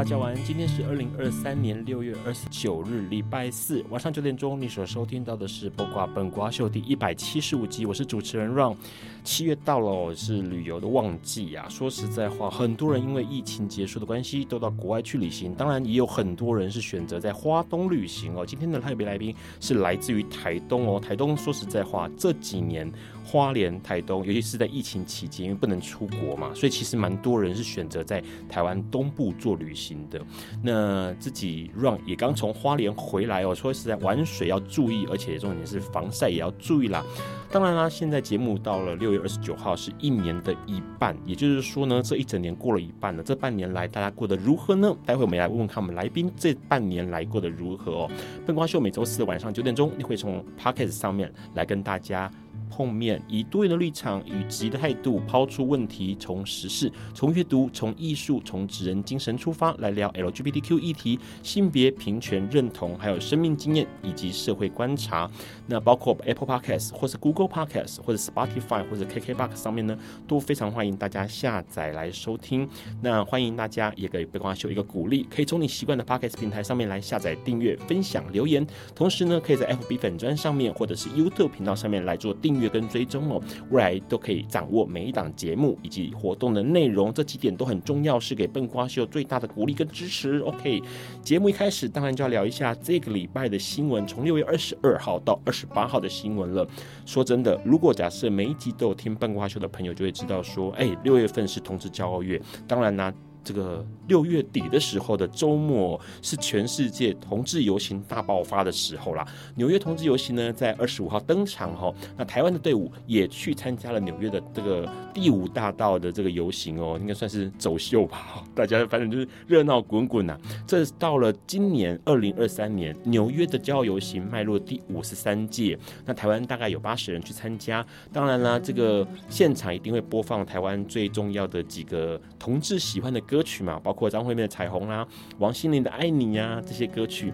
大家晚安。今天是二零二三年六月二十九日，礼拜四晚上九点钟。你所收听到的是《播瓜本瓜秀》第一百七十五集。我是主持人 Ron。七月到了，是旅游的旺季啊。说实在话，很多人因为疫情结束的关系，都到国外去旅行。当然，也有很多人是选择在花东旅行哦。今天的特别来宾是来自于台东哦。台东说实在话，这几年花莲、台东，尤其是在疫情期间，因为不能出国嘛，所以其实蛮多人是选择在台湾东部做旅行的。那自己 run 也刚从花莲回来哦。说实在，玩水要注意，而且重点是防晒也要注意啦。当然啦，现在节目到了六月二十九号，是一年的一半，也就是说呢，这一整年过了一半了。这半年来大家过得如何呢？待会我们来问问看我们来宾这半年来过得如何哦。笨瓜秀每周四晚上九点钟，你会从 Podcast 上面来跟大家。碰面，以多元的立场与积极的态度抛出问题，从时事、从阅读、从艺术、从职人精神出发来聊 LGBTQ 议题、性别平权认同，还有生命经验以及社会观察。那包括 Apple Podcast 或是 Google Podcast 或者 Spotify 或者 KKBox 上面呢，都非常欢迎大家下载来收听。那欢迎大家也给笨瓜秀一个鼓励，可以从你习惯的 Podcast 平台上面来下载、订阅、分享、留言。同时呢，可以在 FB 粉专上面或者是 YouTube 频道上面来做订阅。月跟追踪哦，未来都可以掌握每一档节目以及活动的内容，这几点都很重要，是给笨瓜秀最大的鼓励跟支持。OK，节目一开始当然就要聊一下这个礼拜的新闻，从六月二十二号到二十八号的新闻了。说真的，如果假设每一集都有听笨瓜秀的朋友，就会知道说，哎，六月份是同志骄傲月，当然呢、这个六月底的时候的周末是全世界同志游行大爆发的时候啦。纽约同志游行呢，在二十五号登场哈。那台湾的队伍也去参加了纽约的这个第五大道的这个游行哦，应该算是走秀吧。大家反正就是热闹滚滚呐。这到了今年二零二三年，纽约的骄傲游行迈入第五十三届。那台湾大概有八十人去参加。当然啦，这个现场一定会播放台湾最重要的几个同志喜欢的歌歌曲嘛，包括张惠妹的《彩虹》啦，王心凌的《爱你》呀，这些歌曲。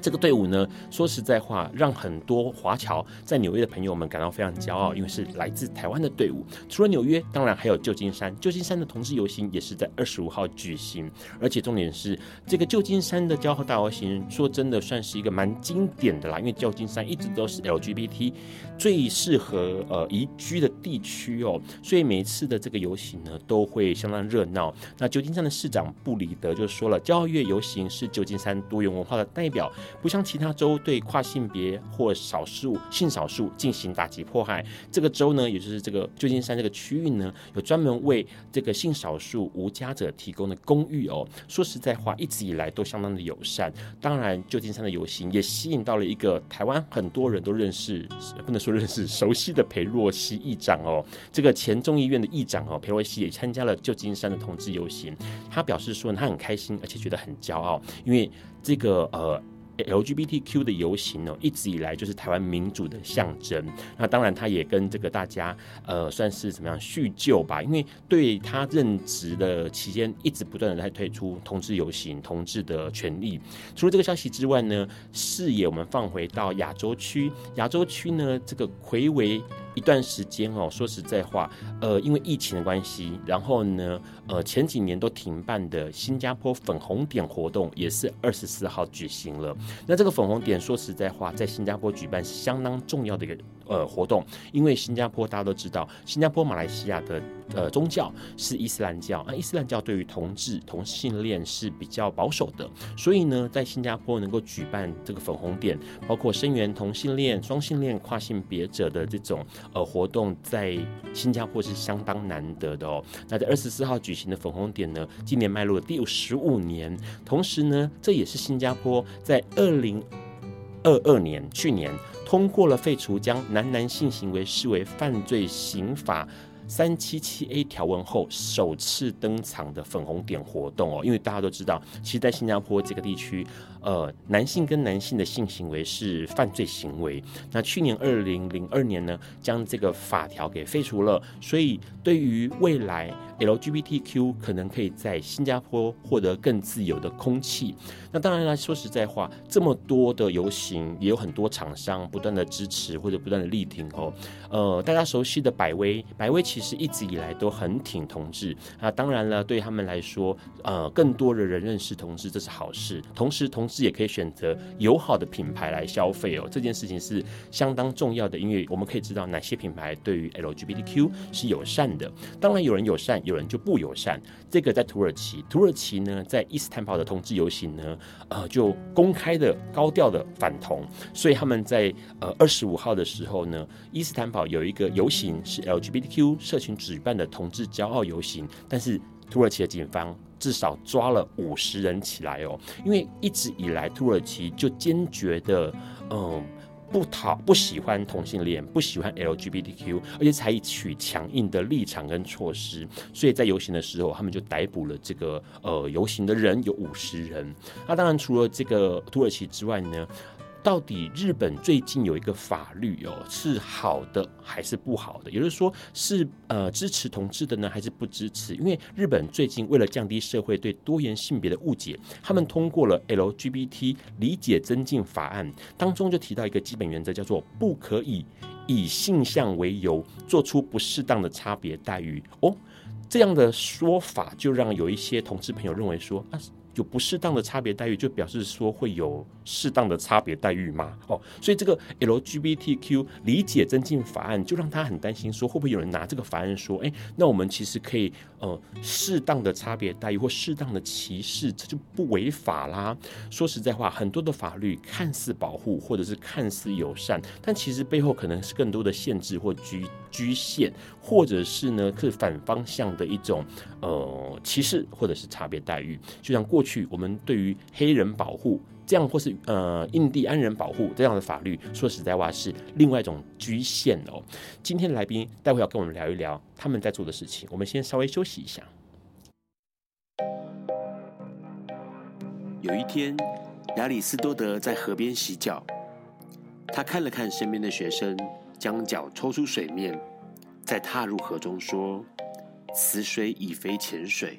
这个队伍呢，说实在话，让很多华侨在纽约的朋友们感到非常骄傲，因为是来自台湾的队伍。除了纽约，当然还有旧金山。旧金山的同志游行也是在二十五号举行，而且重点是这个旧金山的骄傲大游行，说真的算是一个蛮经典的啦，因为旧金山一直都是 LGBT 最适合呃移居的地区哦，所以每一次的这个游行呢，都会相当热闹。那旧金山的市长布里德就说了，骄傲月游行是旧金山多元文化的代表。不像其他州对跨性别或少数性少数进行打击迫害，这个州呢，也就是这个旧金山这个区域呢，有专门为这个性少数无家者提供的公寓哦。说实在话，一直以来都相当的友善。当然，旧金山的游行也吸引到了一个台湾很多人都认识，不能说认识，熟悉的裴洛西议长哦。这个前众议院的议长哦，裴洛西也参加了旧金山的同志游行。他表示说他很开心，而且觉得很骄傲，因为这个呃。LGBTQ 的游行哦，一直以来就是台湾民主的象征。那当然，他也跟这个大家呃算是怎么样叙旧吧？因为对他任职的期间，一直不断的在推出同志游行、同志的权利。除了这个消息之外呢，视野我们放回到亚洲区，亚洲区呢，这个魁伟一段时间哦，说实在话，呃，因为疫情的关系，然后呢，呃，前几年都停办的新加坡粉红点活动也是二十四号举行了。那这个粉红点，说实在话，在新加坡举办是相当重要的一个呃活动，因为新加坡大家都知道，新加坡、马来西亚的呃宗教是伊斯兰教，那伊斯兰教对于同志同性恋是比较保守的，所以呢，在新加坡能够举办这个粉红点，包括声援同性恋、双性恋、跨性别者的这种。呃，活动在新加坡是相当难得的哦。那在二十四号举行的粉红点呢，今年迈入了第十五年，同时呢，这也是新加坡在二零二二年去年通过了废除将男男性行为视为犯罪刑法。三七七 A 条文后首次登场的粉红点活动哦，因为大家都知道，其实，在新加坡这个地区，呃，男性跟男性的性行为是犯罪行为。那去年二零零二年呢，将这个法条给废除了，所以对于未来 LGBTQ 可能可以在新加坡获得更自由的空气。那当然了，说实在话，这么多的游行，也有很多厂商不断的支持或者不断的力挺哦。呃，大家熟悉的百威，百威其实一直以来都很挺同志那，当然了，对他们来说，呃，更多的人认识同志，这是好事。同时，同志也可以选择友好的品牌来消费哦，这件事情是相当重要的，因为我们可以知道哪些品牌对于 LGBTQ 是友善的。当然，有人友善，有人就不友善。这个在土耳其，土耳其呢，在伊斯坦堡的同志游行呢，呃，就公开的高调的反同，所以他们在呃二十五号的时候呢，伊斯坦堡有一个游行是 LGBTQ 社群举办的同志骄傲游行，但是土耳其的警方至少抓了五十人起来哦，因为一直以来土耳其就坚决的嗯不讨不喜欢同性恋，不喜欢 LGBTQ，而且采取强硬的立场跟措施，所以在游行的时候，他们就逮捕了这个呃游行的人有五十人。那当然除了这个土耳其之外呢，到底日本最近有一个法律哦，是好的还是不好的？也就是说，是呃支持同志的呢，还是不支持？因为日本最近为了降低社会对多元性别的误解，他们通过了 LGBT 理解增进法案，当中就提到一个基本原则，叫做不可以以性向为由做出不适当的差别待遇。哦，这样的说法就让有一些同志朋友认为说啊。有不适当的差别待遇，就表示说会有适当的差别待遇吗？哦，所以这个 LGBTQ 理解增进法案就让他很担心，说会不会有人拿这个法案说，哎，那我们其实可以呃适当的差别待遇或适当的歧视，这就不违法啦。说实在话，很多的法律看似保护或者是看似友善，但其实背后可能是更多的限制或局局限，或者是呢是反方向的一种呃歧视或者是差别待遇，就像过。过去我们对于黑人保护这样，或是呃印第安人保护这样的法律，说实在话是另外一种局限哦。今天的来宾待会要跟我们聊一聊他们在做的事情。我们先稍微休息一下。有一天，亚里斯多德在河边洗脚，他看了看身边的学生，将脚抽出水面，再踏入河中，说：“此水已非浅水。”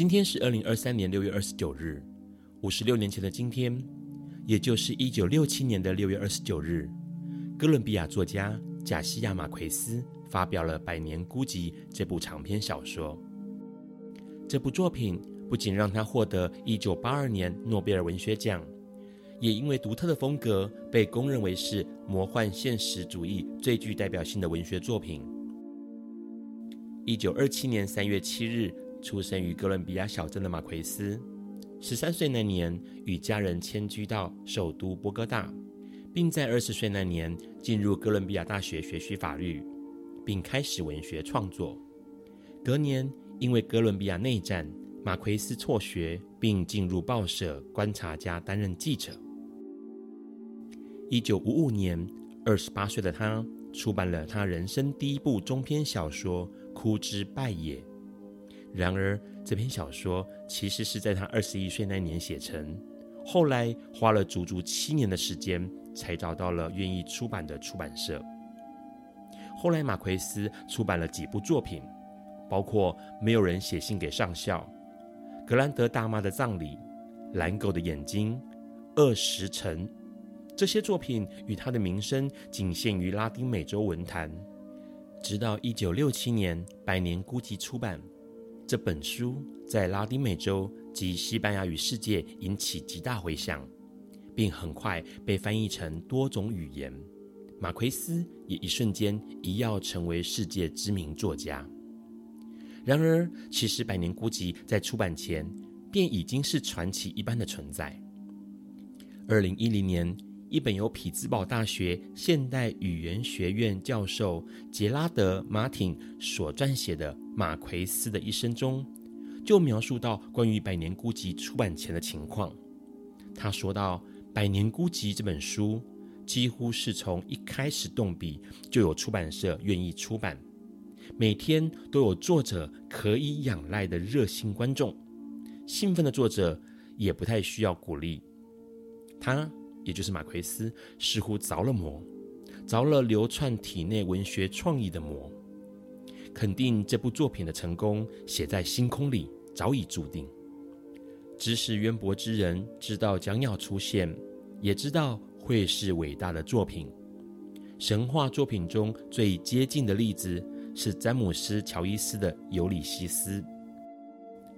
今天是二零二三年六月二十九日，五十六年前的今天，也就是一九六七年的六月二十九日，哥伦比亚作家贾西亚·马奎斯发表了《百年孤寂》这部长篇小说。这部作品不仅让他获得一九八二年诺贝尔文学奖，也因为独特的风格被公认为是魔幻现实主义最具代表性的文学作品。一九二七年三月七日。出生于哥伦比亚小镇的马奎斯，十三岁那年，与家人迁居到首都波哥大，并在二十岁那年进入哥伦比亚大学学习法律，并开始文学创作。隔年，因为哥伦比亚内战，马奎斯辍学，并进入报社《观察家》担任记者。一九五五年，二十八岁的他出版了他人生第一部中篇小说《枯枝败叶》。然而，这篇小说其实是在他二十一岁那年写成，后来花了足足七年的时间才找到了愿意出版的出版社。后来，马奎斯出版了几部作品，包括《没有人写信给上校》、《格兰德大妈的葬礼》、《蓝狗的眼睛》、《恶时辰》。这些作品与他的名声仅限于拉丁美洲文坛，直到一九六七年《百年孤寂》出版。这本书在拉丁美洲及西班牙语世界引起极大回响，并很快被翻译成多种语言。马奎斯也一瞬间一跃成为世界知名作家。然而，其实《百年孤寂》在出版前便已经是传奇一般的存在。二零一零年，一本由匹兹堡大学现代语言学院教授杰拉德·马汀所撰写的《马奎斯的一生》中，就描述到关于《百年孤寂》出版前的情况。他说到：“《百年孤寂》这本书几乎是从一开始动笔就有出版社愿意出版，每天都有作者可以仰赖的热心观众，兴奋的作者也不太需要鼓励。”他。也就是马奎斯似乎着了魔，着了流窜体内文学创意的魔。肯定这部作品的成功写在星空里，早已注定。知识渊博之人知道将要出现，也知道会是伟大的作品。神话作品中最接近的例子是詹姆斯·乔伊斯的《尤里西斯》。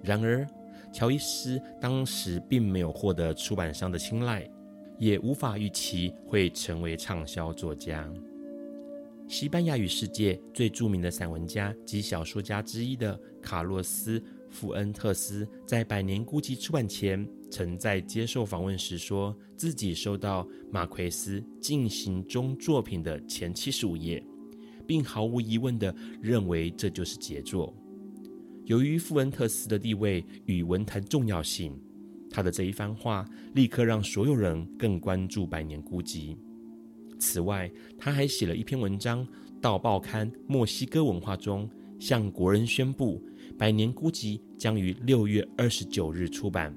然而，乔伊斯当时并没有获得出版商的青睐。也无法预期会成为畅销作家。西班牙语世界最著名的散文家及小说家之一的卡洛斯·富恩特斯，在《百年孤寂》出版前，曾在接受访问时说自己收到马奎斯进行中作品的前七十五页，并毫无疑问地认为这就是杰作。由于富恩特斯的地位与文坛重要性。他的这一番话立刻让所有人更关注《百年孤寂》。此外，他还写了一篇文章到报刊《墨西哥文化》中，向国人宣布《百年孤寂》将于六月二十九日出版。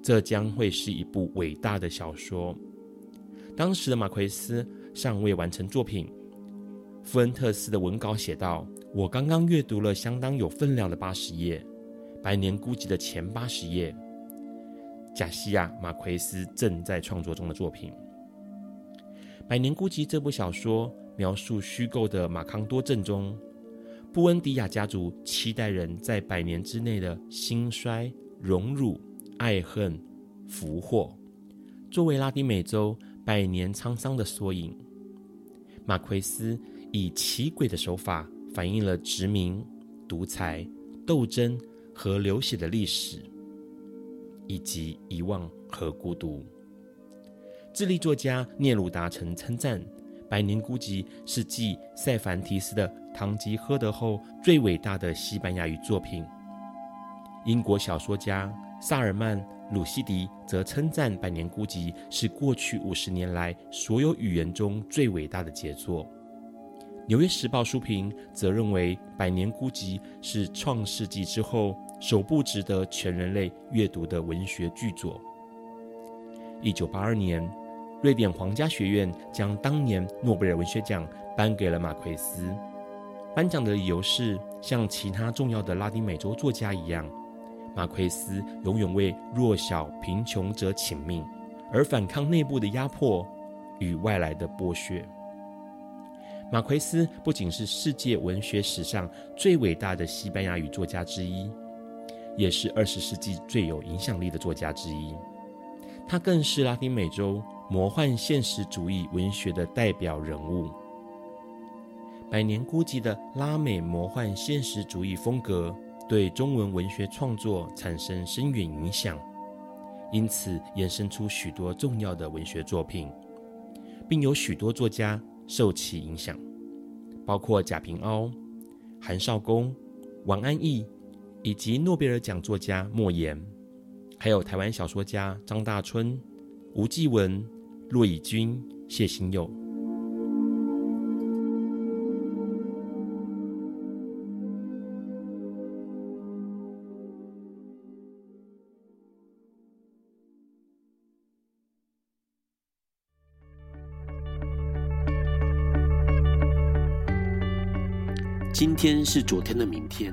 这将会是一部伟大的小说。当时的马奎斯尚未完成作品，富恩特斯的文稿写道：“我刚刚阅读了相当有分量的八十页，《百年孤寂》的前八十页。”贾西亚·马奎斯正在创作中的作品《百年孤寂》这部小说，描述虚构的马康多镇中，布恩迪亚家族七代人在百年之内的兴衰、荣辱、爱恨、福祸，作为拉丁美洲百年沧桑的缩影。马奎斯以奇诡的手法，反映了殖民、独裁、斗争和流血的历史。以及遗忘和孤独。智利作家聂鲁达曾称赞，《百年孤寂》是继塞凡提斯的《堂吉诃德》后最伟大的西班牙语作品。英国小说家萨尔曼·鲁西迪则称赞《百年孤寂》是过去五十年来所有语言中最伟大的杰作。《纽约时报》书评则认为，《百年孤寂》是创世纪之后。首部值得全人类阅读的文学巨作。一九八二年，瑞典皇家学院将当年诺贝尔文学奖颁给了马奎斯。颁奖的理由是，像其他重要的拉丁美洲作家一样，马奎斯永远为弱小贫穷者请命，而反抗内部的压迫与外来的剥削。马奎斯不仅是世界文学史上最伟大的西班牙语作家之一。也是二十世纪最有影响力的作家之一，他更是拉丁美洲魔幻现实主义文学的代表人物。百年孤寂的拉美魔幻现实主义风格对中文文学创作产生深远影响。因此衍生出许多重要的文学作品，并有许多作家受其影响，包括贾平凹、韩少功、王安忆，以及诺贝尔奖作家莫言，还有台湾小说家张大春、吴继文、骆以军、谢欣佑。今天是昨天的明天，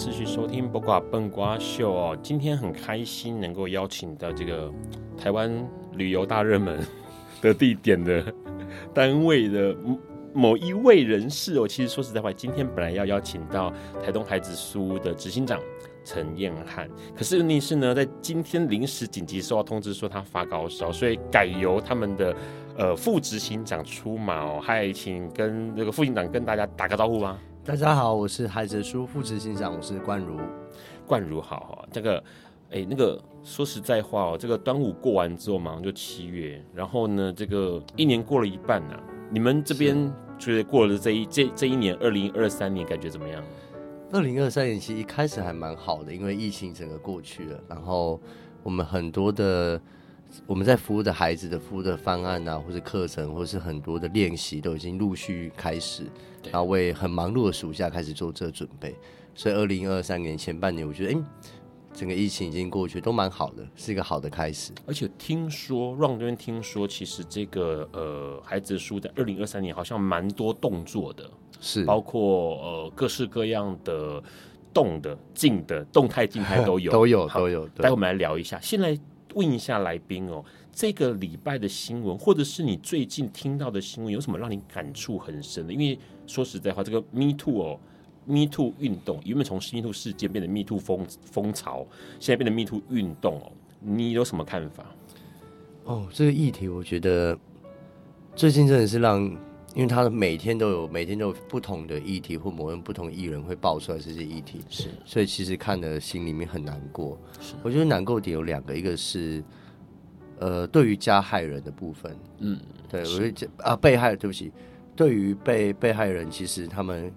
持续收听《八卦笨瓜秀》哦。今天很开心能够邀请到这个台湾旅游大热门 的地点的单位的某一位人士哦。其实说实在话，今天本来要邀请到台东孩子书的执行长陈彦翰，可是问题是呢，在今天临时紧急收到通知说他发高烧，所以改由他们的呃副执行长出马哦。嗨，请跟这个副执行长跟大家打个招呼吧。大家好，我是孩子书副执行长，我是冠如。冠如好哈，这个，哎、欸，那个说实在话哦，这个端午过完之后马上就七月，然后呢，这个一年过了一半呐、啊，你们这边觉得过了这一这这一年二零二三年感觉怎么样？二零二三年其实一开始还蛮好的，因为疫情整个过去了，然后我们很多的。我们在服务的孩子的服务的方案啊，或者课程，或是很多的练习，都已经陆续开始，然后为很忙碌的暑假开始做这准备。所以，二零二三年前半年，我觉得，哎，整个疫情已经过去，都蛮好的，是一个好的开始。而且听说，Ron 这边听说，其实这个呃，孩子书在二零二三年好像蛮多动作的，是包括呃各式各样的动的、静的、动态、静态都有，都有，都有。待会我们来聊一下，现在。问一下来宾哦，这个礼拜的新闻，或者是你最近听到的新闻，有什么让你感触很深的？因为说实在话，这个 Me Too 哦，Me Too 运动原本从 Me Too 事件变成 Me Too 风风潮，现在变成 Me Too 运动哦，你有什么看法？哦，这个议题我觉得最近真的是让，因为他每天都有每天都有不同的议题，或某人不同艺人会爆出来这些议题，是，所以其实看的心里面很难过。是，我觉得难过点有两个，一个是，呃，对于加害人的部分，嗯，对，我觉得啊，被害，对不起，对于被被害人，其实他们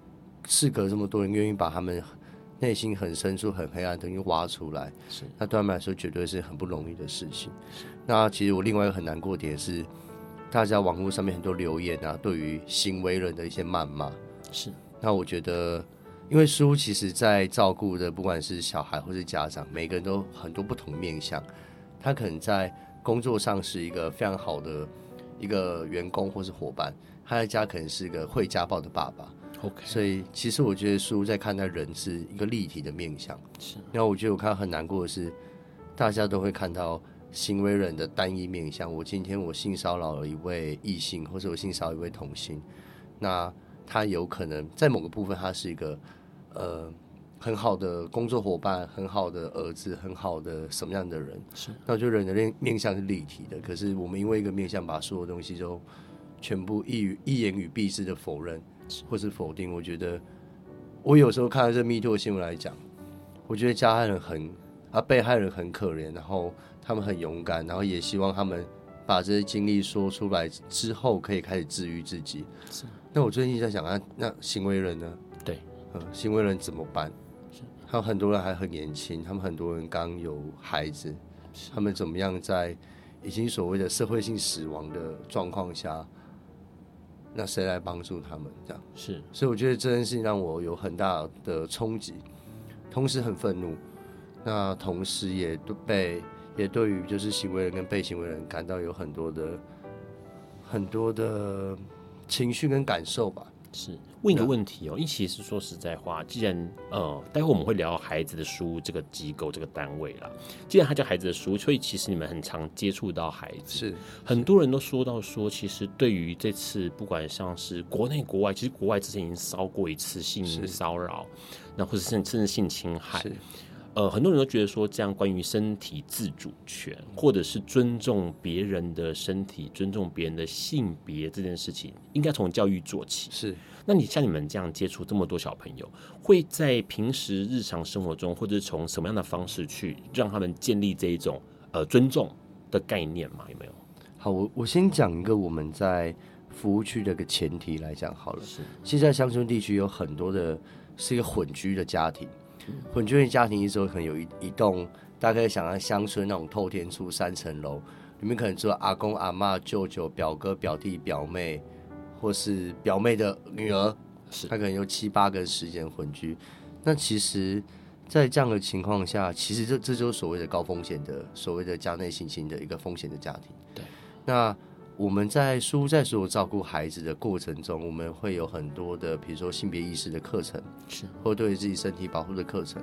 事隔这么多人，愿意把他们内心很深处、很黑暗的东西挖出来，是，那对他们来说绝对是很不容易的事情。那其实我另外一个很难过点是。大家网络上面很多留言啊，对于行为人的一些谩骂，是。那我觉得，因为书其实在照顾的，不管是小孩或是家长，每个人都很多不同面相。他可能在工作上是一个非常好的一个员工或是伙伴，他在家可能是一个会家暴的爸爸。OK。所以其实我觉得书在看待人是一个立体的面相。是。那我觉得我看到很难过的是，大家都会看到。行为人的单一面向，我今天我性骚扰了一位异性，或者我性骚扰一位同性，那他有可能在某个部分，他是一个呃很好的工作伙伴，很好的儿子，很好的什么样的人？是。那我觉得人的面面向是立体的，可是我们因为一个面向，把所有东西都全部一语一言与蔽之的否认，或是否定。我觉得我有时候看到这 MeToo 新闻来讲，我觉得加害人很啊，被害人很可怜，然后。他们很勇敢，然后也希望他们把这些经历说出来之后，可以开始治愈自己。是。那我最近在想啊，那行为人呢？对，嗯，行为人怎么办？是。还有很多人还很年轻，他们很多人刚有孩子，他们怎么样在已经所谓的社会性死亡的状况下，那谁来帮助他们？这样是。所以我觉得这件事情让我有很大的冲击，同时很愤怒，那同时也都被。也对于就是行为人跟被行为人感到有很多的很多的情绪跟感受吧。是问一个问题哦，因为其实说实在话，既然呃，待会我们会聊孩子的书这个机构这个单位啦，既然它叫孩子的书，所以其实你们很常接触到孩子，是很多人都说到说，其实对于这次不管像是国内国外，其实国外之前已经烧过一次性骚扰，那或者甚至性侵害。呃，很多人都觉得说，这样关于身体自主权，或者是尊重别人的身体、尊重别人的性别这件事情，应该从教育做起。是，那你像你们这样接触这么多小朋友，会在平时日常生活中，或者是从什么样的方式去让他们建立这一种呃尊重的概念吗？有没有？好，我我先讲一个我们在服务区的一个前提来讲好了。是，现在乡村地区有很多的是一个混居的家庭。混居的家庭，一周可能有一一栋，大概想象乡村那种透天厝三层楼，里面可能住阿公阿妈、舅舅、表哥、表弟、表妹，或是表妹的女儿，是他可能有七八个时间混居。那其实，在这样的情况下，其实这这就是所谓的高风险的，所谓的家内性侵的一个风险的家庭。对，那。我们在书在所有照顾孩子的过程中，我们会有很多的，比如说性别意识的课程，是或对自己身体保护的课程。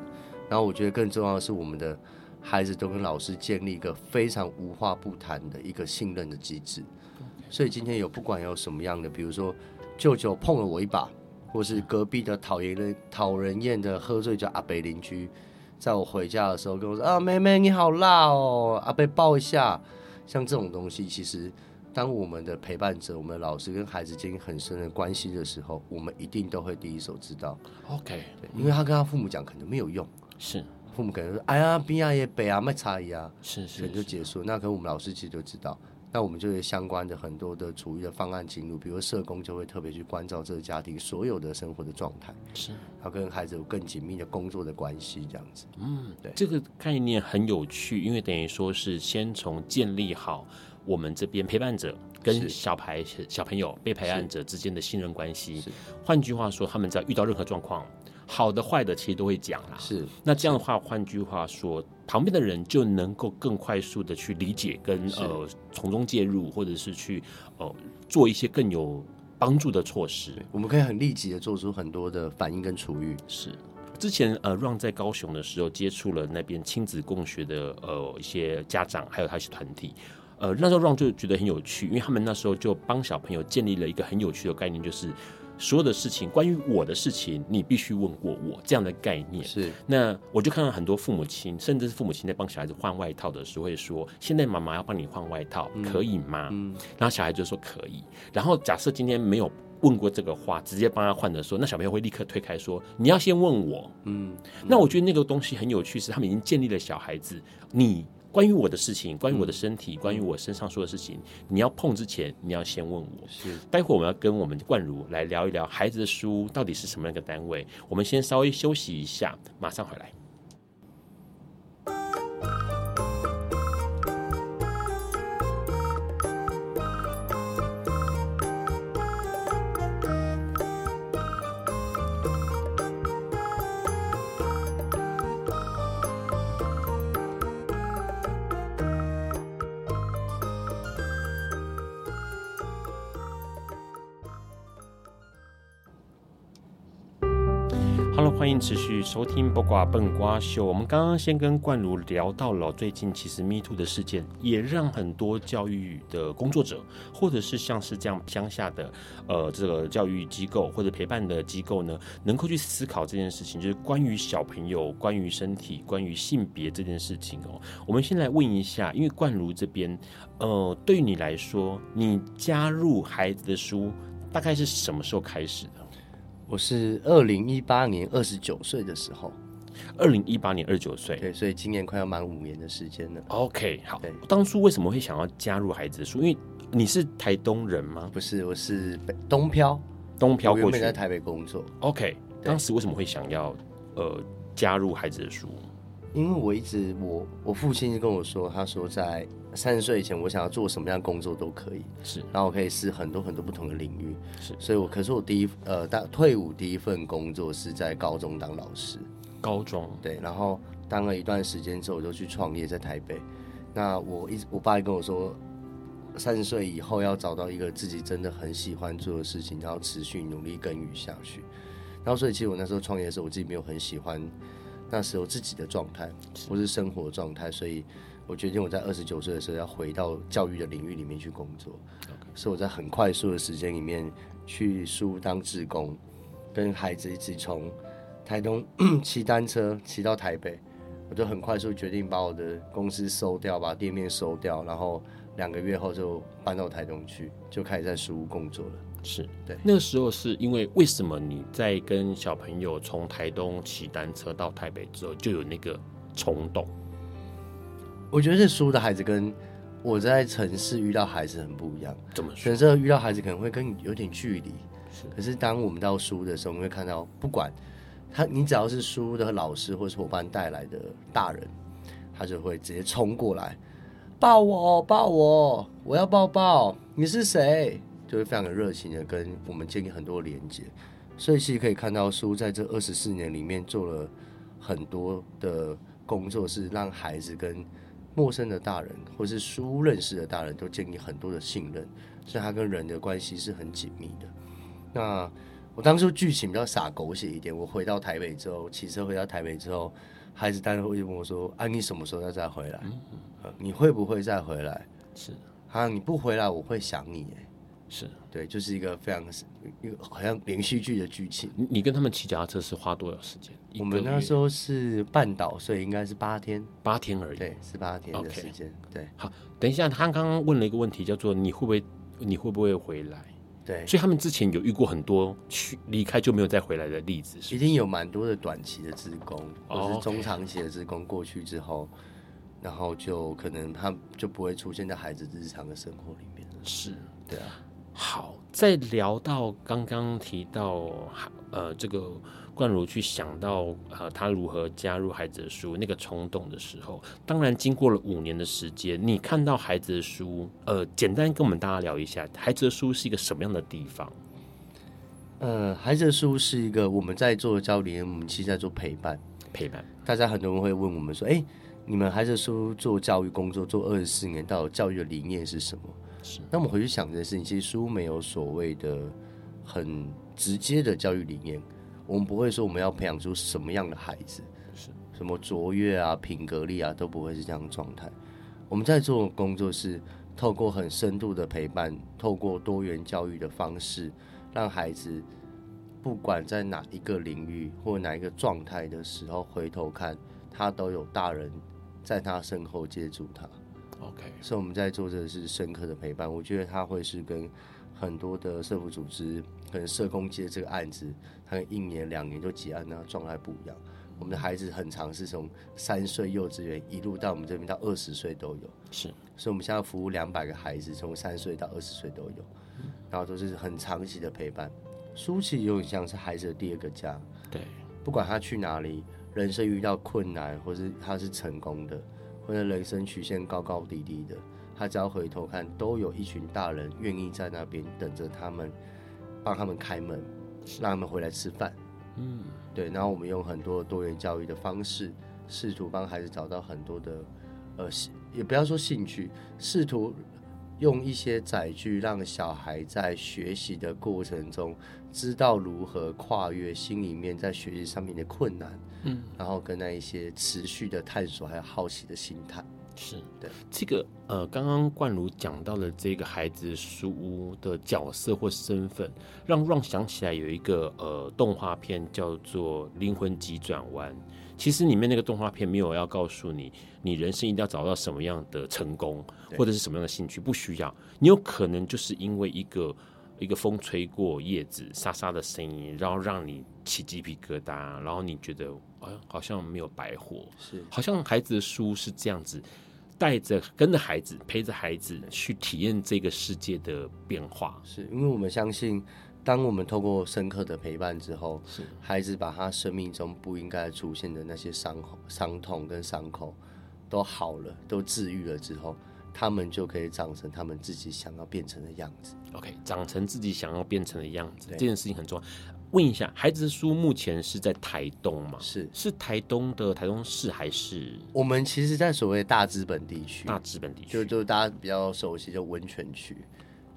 然后我觉得更重要的是，我们的孩子都跟老师建立一个非常无话不谈的一个信任的机制。所以今天有不管有什么样的，比如说舅舅碰了我一把，或是隔壁的讨厌的讨人厌的喝醉酒阿北邻居，在我回家的时候跟我说啊，妹妹你好辣哦，阿北抱一下，像这种东西其实。当我们的陪伴者、我们的老师跟孩子建立很深的关系的时候，我们一定都会第一手知道。OK，对，因为他跟他父母讲可能没有用，是父母可能说：“哎呀，边啊也北啊，没差异啊。”是是，可能就结束。那可能我们老师其实就知道，那我们就有相关的很多的处遇的方案进入，比如社工就会特别去关照这个家庭所有的生活的状态，是，然后跟孩子有更紧密的工作的关系，这样子。嗯，对，这个概念很有趣，因为等于说是先从建立好我们这边陪伴者。跟小孩、小朋友被陪伴者之间的信任关系。换句话说，他们只要遇到任何状况，好的、坏的，其实都会讲啦。是。那这样的话，换句话说，旁边的人就能够更快速的去理解跟，呃从中介入，或者是去呃做一些更有帮助的措施。我们可以很立即的做出很多的反应跟处遇。是。之前呃，Ron 在高雄的时候接触了那边亲子共学的呃一些家长，还有他一些团体。呃，那时候 Ron 就觉得很有趣，因为他们那时候就帮小朋友建立了一个很有趣的概念，就是所有的事情，关于我的事情，你必须问过我这样的概念。是。那我就看到很多父母亲，甚至是父母亲在帮小孩子换外套的时候，会说：“现在妈妈要帮你换外套，嗯、可以吗？”嗯。然后小孩就说可以。然后假设今天没有问过这个话，直接帮他换的时候，那小朋友会立刻推开说：“你要先问我。嗯”嗯。那我觉得那个东西很有趣，是他们已经建立了小孩子你。关于我的事情，关于我的身体，嗯、关于我身上说的事情，你要碰之前，你要先问我。是，待会我们要跟我们冠如来聊一聊孩子的书到底是什么样一个单位。我们先稍微休息一下，马上回来。收听《八卦笨瓜秀》。我们刚刚先跟冠如聊到了最近，其实 Me Too 的事件也让很多教育的工作者，或者是像是这样乡下的呃这个教育机构或者陪伴的机构呢，能够去思考这件事情，就是关于小朋友、关于身体、关于性别这件事情哦。我们先来问一下，因为冠如这边，呃，对于你来说，你加入孩子的书大概是什么时候开始的？我是二零一八年二十九岁的时候，二零一八年二十九岁，对，所以今年快要满五年的时间了。OK，好。当初为什么会想要加入孩子的书？因为你是台东人吗？不是，我是北东漂，东漂过去，在台北工作。OK，当时为什么会想要呃加入孩子的书？因为我一直我我父亲就跟我说，他说在。三十岁以前，我想要做什么样的工作都可以，是，然后我可以试很多很多不同的领域，是，所以我可是我第一呃，当退伍第一份工作是在高中当老师，高中对，然后当了一段时间之后，我就去创业在台北。那我一直我爸也跟我说，三十岁以后要找到一个自己真的很喜欢做的事情，然后持续努力耕耘下去。然后，所以其实我那时候创业的时候，我自己没有很喜欢那时候自己的状态或是生活状态，所以我决定我在二十九岁的时候要回到教育的领域里面去工作。所以我在很快速的时间里面去书当志工，跟孩子一起从台东 骑单车骑到台北，我就很快速决定把我的公司收掉，把店面收掉，然后两个月后就搬到台东去，就开始在书屋工作了。是对，那个时候是因为为什么你在跟小朋友从台东骑单车到台北之后就有那个冲动？我觉得是书的孩子跟我在城市遇到孩子很不一样。怎么说？城市遇到孩子可能会跟你有点距离，是。可是当我们到书的时候，我们会看到，不管他，你只要是书的老师或是伙伴带来的大人，他就会直接冲过来抱我，抱我，我要抱抱。你是谁？就会非常的热情的跟我们建立很多连接，所以其实可以看到书在这二十四年里面做了很多的工作，是让孩子跟陌生的大人或是书认识的大人都建立很多的信任，所以他跟人的关系是很紧密的。那我当初剧情比较洒狗血一点，我回到台北之后，骑车回到台北之后，孩子当然会问我说：“啊，你什么时候要再回来？你会不会再回来？”是啊，你不回来我会想你耶。是对，就是一个非常一个好像连续剧的剧情。你跟他们骑脚踏车是花多少时间？我们那时候是半岛，所以应该是八天，八天而已。对，是八天的时间。Okay. 对，好，等一下，他刚刚问了一个问题，叫做你会不会你会不会回来？对，所以他们之前有遇过很多去离开就没有再回来的例子，是一定有蛮多的短期的职工，或是中长期的职工过去之后，然后就可能他就不会出现在孩子日常的生活里面了。是，对啊。好，在聊到刚刚提到，呃，这个冠如去想到，呃，他如何加入孩子的书那个冲动的时候，当然经过了五年的时间，你看到孩子的书，呃，简单跟我们大家聊一下，孩子的书是一个什么样的地方？呃，孩子的书是一个我们在做的教练，我们其实在做陪伴，陪伴。大家很多人会问我们说，哎，你们孩子的书做教育工作做二十四年，到底教育的理念是什么？是，那我们回去想这件事情，其实书没有所谓的很直接的教育理念，我们不会说我们要培养出什么样的孩子，是什么卓越啊、品格力啊，都不会是这样的状态。我们在做的工作是透过很深度的陪伴，透过多元教育的方式，让孩子不管在哪一个领域或哪一个状态的时候，回头看他都有大人在他身后接住他。OK，所以我们在做的是深刻的陪伴。我觉得他会是跟很多的社福组织、可能社工接这个案子，他一年两年就结案，那状态不一样。我们的孩子很常是从三岁幼稚园一路到我们这边到二十岁都有。是，所以我们现在服务两百个孩子，从三岁到二十岁都有，然后都是很长期的陪伴。书其实有点像是孩子的第二个家。对，不管他去哪里，人生遇到困难，或是他是成功的。或者人生曲线高高低低的，他只要回头看，都有一群大人愿意在那边等着他们，帮他们开门，让他们回来吃饭。嗯，对。然后我们用很多多元教育的方式，试图帮孩子找到很多的，呃，也不要说兴趣，试图用一些载具，让小孩在学习的过程中，知道如何跨越心里面在学习上面的困难。嗯，然后跟那一些持续的探索还有好奇的心态，是的这个呃，刚刚冠如讲到了这个孩子书屋的角色或身份，让 Ron 想起来有一个呃动画片叫做《灵魂急转弯》。其实里面那个动画片没有要告诉你，你人生一定要找到什么样的成功，或者是什么样的兴趣，不需要。你有可能就是因为一个。一个风吹过叶子沙沙的声音，然后让你起鸡皮疙瘩，然后你觉得哎，好像没有白活，是好像孩子的书是这样子，带着跟着孩子，陪着孩子去体验这个世界的变化。是因为我们相信，当我们透过深刻的陪伴之后，是孩子把他生命中不应该出现的那些伤口伤痛跟伤口都好了，都治愈了之后。他们就可以长成他们自己想要变成的样子。OK，长成自己想要变成的样子，这件事情很重要。问一下，孩子的书目前是在台东吗？是是台东的台东市还是我们其实，在所谓大资本地区，大资本地区？就就大家比较熟悉，就温泉区。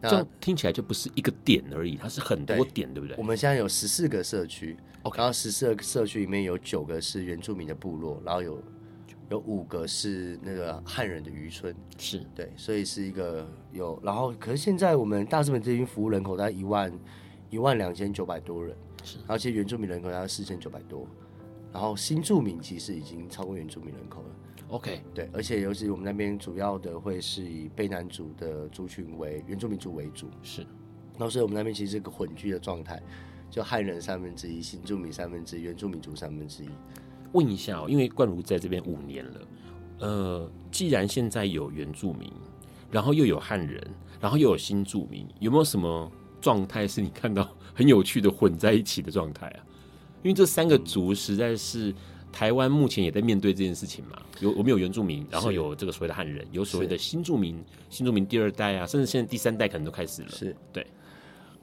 那这样听起来就不是一个点而已，它是很多点，对不对？我们现在有十四个社区然后十四个社区里面有九个是原住民的部落，然后有有五个是那个汉人的渔村，是对，所以是一个有。然后，可是现在我们大日本地区服务人口大概一万一万两千九百多人，是，然后其实原住民人口大概四千九百多，然后新住民其实已经超过原住民人口了。OK，对，而且尤其我们那边主要的会是以卑南族的族群为原住民族为主，是，然后所以我们那边其实是个混居的状态，就汉人三分之一，新住民三分之一，原住民族三分之一。问一下哦，因为冠如在这边五年了，呃，既然现在有原住民，然后又有汉人，然后又有新住民，有没有什么状态是你看到很有趣的混在一起的状态啊？因为这三个族实在是。台湾目前也在面对这件事情嘛，有我们有原住民，然后有这个所谓的汉人，有所谓的新住民，新住民第二代啊，甚至现在第三代可能都开始了。是。对，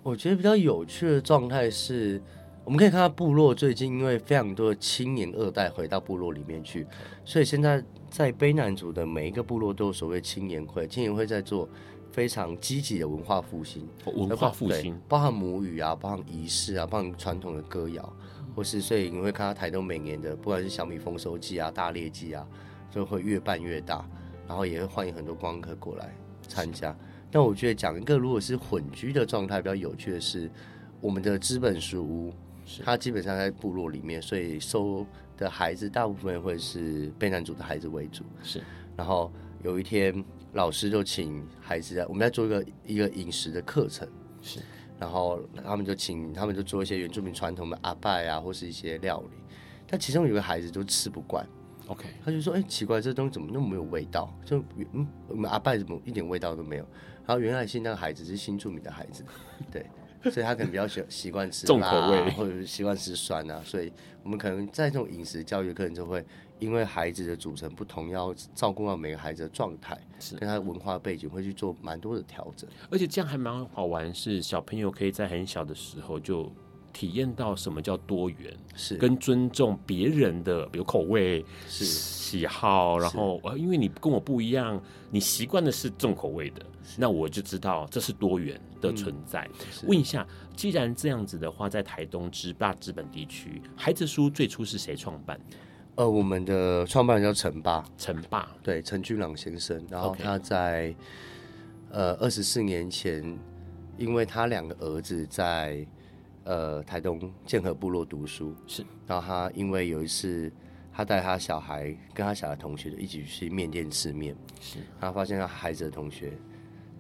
我觉得比较有趣的状态是，我们可以看到部落最近因为非常多的青年二代回到部落里面去，所以现在在卑南族的每一个部落都有所谓青年会，青年会在做非常积极的文化复兴，文化复兴。包含母语啊，包含仪式啊，包含传统的歌谣。或是，所以你会看到台东每年的，不管是小米丰收季啊、大猎季啊，就会越办越大，然后也会欢迎很多观光客过来参加。但我觉得讲一个，如果是混居的状态，比较有趣的是，我们的资本书屋，它基本上在部落里面，所以收的孩子大部分会是被男主的孩子为主。是，然后有一天老师就请孩子在，我们在做一个一个饮食的课程。是。然后他们就请他们就做一些原住民传统的阿拜啊，或是一些料理。但其中有个孩子就吃不惯，OK，他就说：“哎，奇怪，这东西怎么那么没有味道？就嗯，我们阿拜怎么一点味道都没有？”然后原来是那个孩子是新住民的孩子，对，所以他可能比较喜习惯吃重口味，或者是习惯吃酸啊。所以我们可能在这种饮食教育课程就会。因为孩子的组成不同，要照顾到每个孩子的状态，是跟他的文化背景，会去做蛮多的调整。而且这样还蛮好玩，是小朋友可以在很小的时候就体验到什么叫多元，是跟尊重别人的，比如口味、是喜好，然后呃因为你跟我不一样，你习惯的是重口味的，那我就知道这是多元的存在。嗯、问一下，既然这样子的话，在台东之大资本地区，孩子书最初是谁创办的？呃，我们的创办人叫陈爸，陈爸，对，陈俊朗先生。然后他在.呃二十四年前，因为他两个儿子在呃台东建和部落读书，是。然后他因为有一次，他带他小孩跟他小孩同学一起去面店吃面，是。他发现他孩子的同学，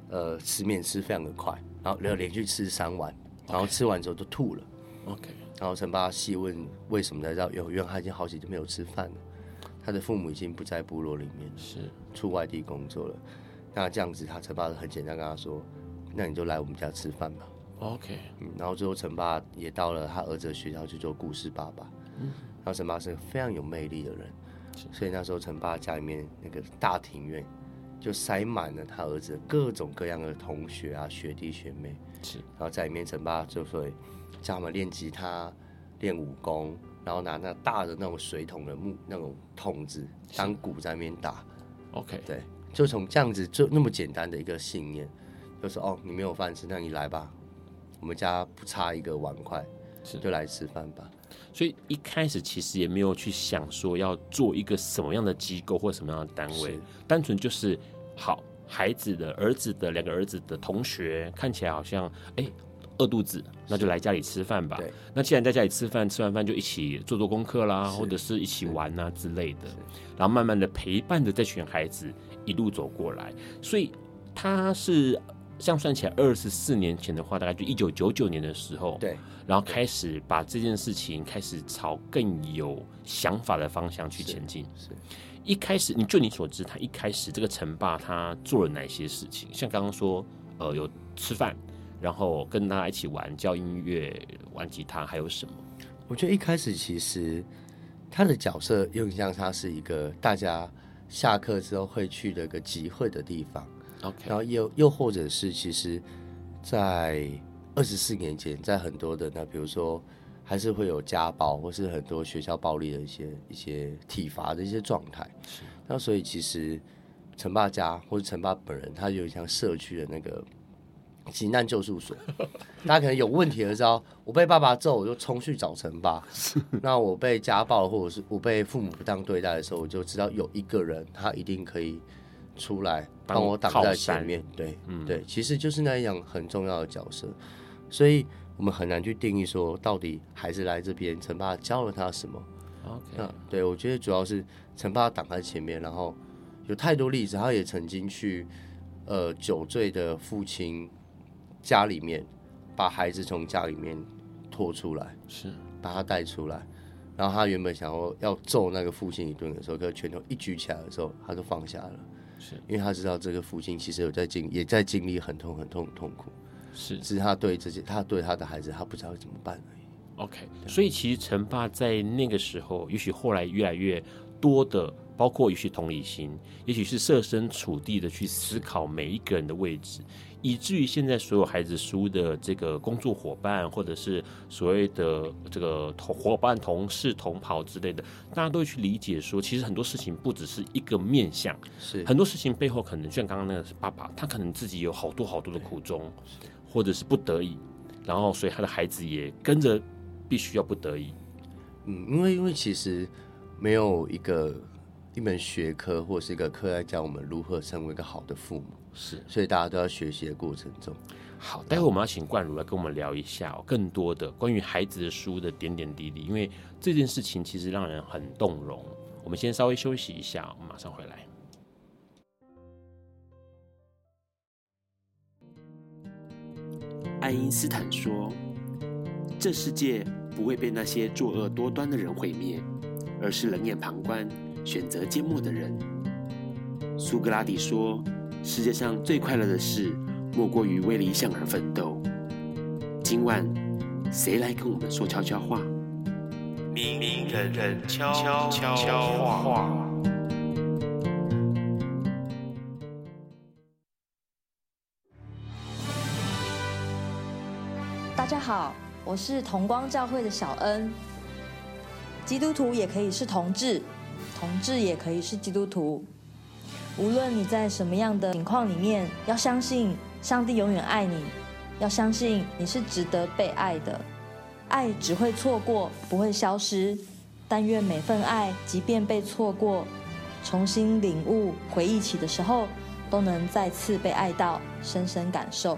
呃，吃面吃非常的快，然后连连续吃三碗.然后吃完之后都吐了。OK。然后陈爸细问为什么来到有，因为他已经好几天没有吃饭了，他的父母已经不在部落里面，是出外地工作了。那这样子，他陈爸很简单跟他说：“那你就来我们家吃饭吧。” OK，嗯，然后最后陈爸也到了他儿子的学校去做故事爸爸。嗯，然后陈爸是个非常有魅力的人，是所以那时候陈爸家里面那个大庭院就塞满了他儿子各种各样的同学啊、学弟学妹。是，然后在里面，陈爸就会。教他们练吉他、练武功，然后拿那大的那种水桶的木那种筒子当鼓在那边打。OK，对，就从这样子就那么简单的一个信念，就说哦，你没有饭吃，那你来吧，我们家不差一个碗筷，就来吃饭吧。所以一开始其实也没有去想说要做一个什么样的机构或什么样的单位，是单纯就是好孩子的儿子的两个儿子的同学看起来好像哎。欸饿肚子，那就来家里吃饭吧。对，那既然在家里吃饭，吃完饭就一起做做功课啦，或者是一起玩啊之类的。然后慢慢的陪伴着这群孩子一路走过来。所以他是这样算起来，二十四年前的话，大概就一九九九年的时候，对，然后开始把这件事情开始朝更有想法的方向去前进。是，一开始你就你所知，他一开始这个陈爸他做了哪些事情？像刚刚说，呃，有吃饭。然后跟他一起玩，教音乐、玩吉他，还有什么？我觉得一开始其实他的角色有点像他是一个大家下课之后会去的一个集会的地方。OK，然后又又或者是其实，在二十四年前，在很多的那比如说，还是会有家暴或是很多学校暴力的一些一些体罚的一些状态。是，那所以其实陈爸家或者陈爸本人，他有像社区的那个。急难救助所，大家可能有问题的时候，我被爸爸揍，我就冲去找陈爸。那我被家暴或者是我被父母不当对待的时候，我就知道有一个人，他一定可以出来帮我挡在前面。对，嗯，对，其实就是那样很重要的角色。所以我们很难去定义说，到底孩子来这边，陈爸教了他什么？OK，那对我觉得主要是陈爸挡在前面，然后有太多例子，他也曾经去呃酒醉的父亲。家里面把孩子从家里面拖出来，是把他带出来，然后他原本想要要揍那个父亲一顿的时候，可是拳头一举起来的时候，他就放下了，是因为他知道这个父亲其实有在经也在经历很痛很痛很痛苦，是只是他对这些他对他的孩子他不知道怎么办而已。OK，所以其实陈爸在那个时候，也许后来越来越多的。包括也许同理心，也许是设身处地的去思考每一个人的位置，以至于现在所有孩子书的这个工作伙伴，或者是所谓的这个同伙伴、同事、同袍之类的，大家都会去理解说，其实很多事情不只是一个面向，是很多事情背后可能像刚刚那个是爸爸，他可能自己有好多好多的苦衷，或者是不得已，然后所以他的孩子也跟着必须要不得已。嗯，因为因为其实没有一个。一门学科或是一个课来教我们如何成为一个好的父母，是，所以大家都要学习的过程中。好，待会我们要请冠儒来跟我们聊一下哦，更多的关于孩子的书的点点滴滴，因为这件事情其实让人很动容。我们先稍微休息一下，我们马上回来。爱因斯坦说：“这世界不会被那些作恶多端的人毁灭，而是冷眼旁观。”选择缄默的人。苏格拉底说：“世界上最快乐的事，莫过于为理想而奋斗。”今晚，谁来跟我们说悄悄话？明人人悄悄话。大家好，我是同光教会的小恩。基督徒也可以是同志。同志也可以是基督徒，无论你在什么样的情况里面，要相信上帝永远爱你，要相信你是值得被爱的。爱只会错过，不会消失。但愿每份爱，即便被错过，重新领悟、回忆起的时候，都能再次被爱到，深深感受。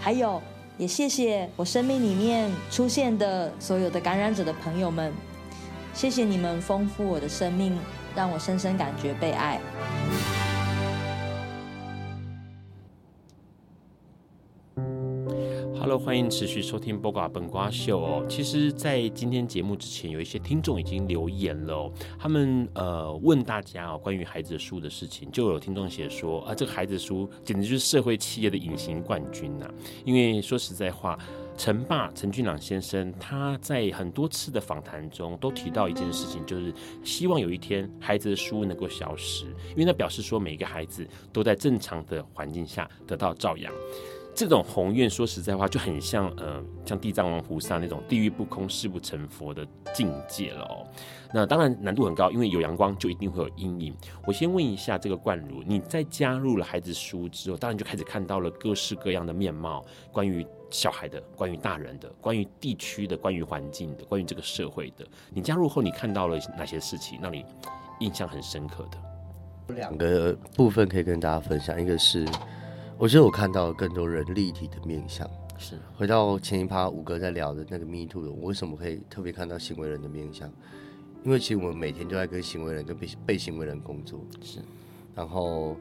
还有，也谢谢我生命里面出现的所有的感染者的朋友们。谢谢你们丰富我的生命，让我深深感觉被爱。Hello，欢迎持续收听《播瓜本瓜秀》哦。其实，在今天节目之前，有一些听众已经留言了。他们呃问大家哦，关于孩子书的事情，就有听众写说啊，这个孩子书简直就是社会企业的隐形冠军呐。因为说实在话。陈爸陈俊朗先生，他在很多次的访谈中都提到一件事情，就是希望有一天孩子的书能够消失，因为他表示说每一个孩子都在正常的环境下得到照养。这种宏愿，说实在话，就很像呃，像地藏王菩萨那种地狱不空誓不成佛的境界了哦。那当然难度很高，因为有阳光就一定会有阴影。我先问一下这个冠儒，你在加入了孩子书之后，当然就开始看到了各式各样的面貌，关于小孩的，关于大人的，关于地区的，关于环境的，关于这个社会的。你加入后，你看到了哪些事情让你印象很深刻的？有两个部分可以跟大家分享，一个是。我觉得我看到了更多人立体的面相。是回到前一趴五哥在聊的那个 Me Too 的，我为什么可以特别看到行为人的面相？因为其实我们每天都在跟行为人跟被被行为人工作。是，然后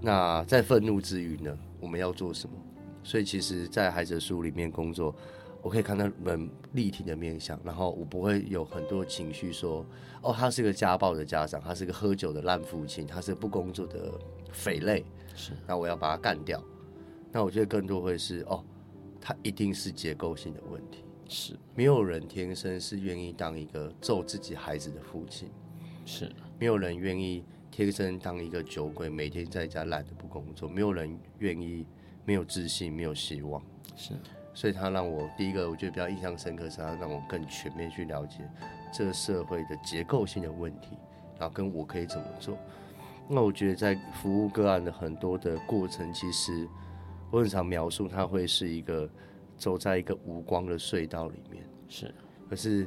那在愤怒之余呢，我们要做什么？所以其实，在孩子的书里面工作，我可以看到们立体的面相，然后我不会有很多情绪说，哦，他是个家暴的家长，他是个喝酒的烂父亲，他是不工作的匪类。是，那我要把他干掉。那我觉得更多会是哦，他一定是结构性的问题。是，没有人天生是愿意当一个揍自己孩子的父亲。是没有人愿意天生当一个酒鬼，每天在家懒得不工作，没有人愿意没有自信，没有希望。是，所以他让我第一个我觉得比较印象深刻，是他让我更全面去了解这个社会的结构性的问题，然后跟我可以怎么做。那我觉得在服务个案的很多的过程，其实我很常描述，他会是一个走在一个无光的隧道里面。是，可是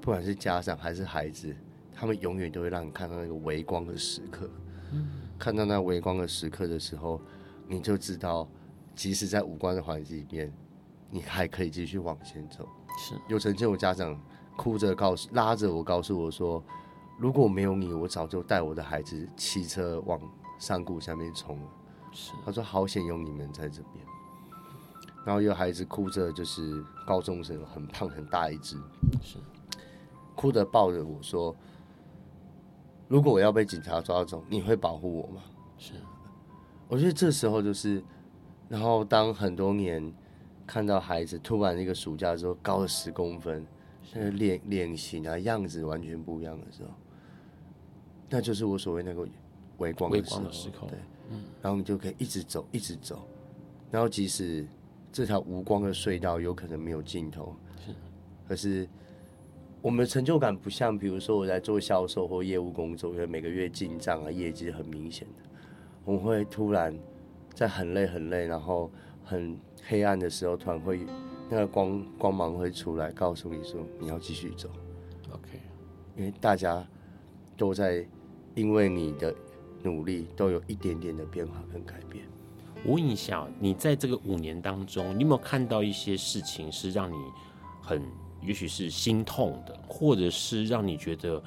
不管是家长还是孩子，他们永远都会让你看到那个微光的时刻。嗯，看到那微光的时刻的时候，你就知道，即使在无关的环境里面，你还可以继续往前走。是，有曾经有家长哭着告诉，拉着我告诉我说。如果没有你，我早就带我的孩子骑车往山谷下面冲了。是，他说好险有你们在这边。然后有孩子哭着，就是高中生，很胖很大一只，是，哭着抱着我说：“如果我要被警察抓走，你会保护我吗？”是，我觉得这时候就是，然后当很多年看到孩子突然一个暑假之后高了十公分，那个脸脸型啊样子完全不一样的时候。那就是我所谓那个微光的时候，对，嗯，然后你就可以一直走，一直走，然后即使这条无光的隧道有可能没有尽头，是，可是我们的成就感不像，比如说我在做销售或业务工作，因为每个月进账啊，业绩很明显的，我们会突然在很累很累，然后很黑暗的时候，突然会那个光光芒会出来，告诉你说你要继续走，OK，因为大家。都在因为你的努力，都有一点点的变化跟改变。我问一下，你在这个五年当中，你有没有看到一些事情是让你很，也许是心痛的，或者是让你觉得，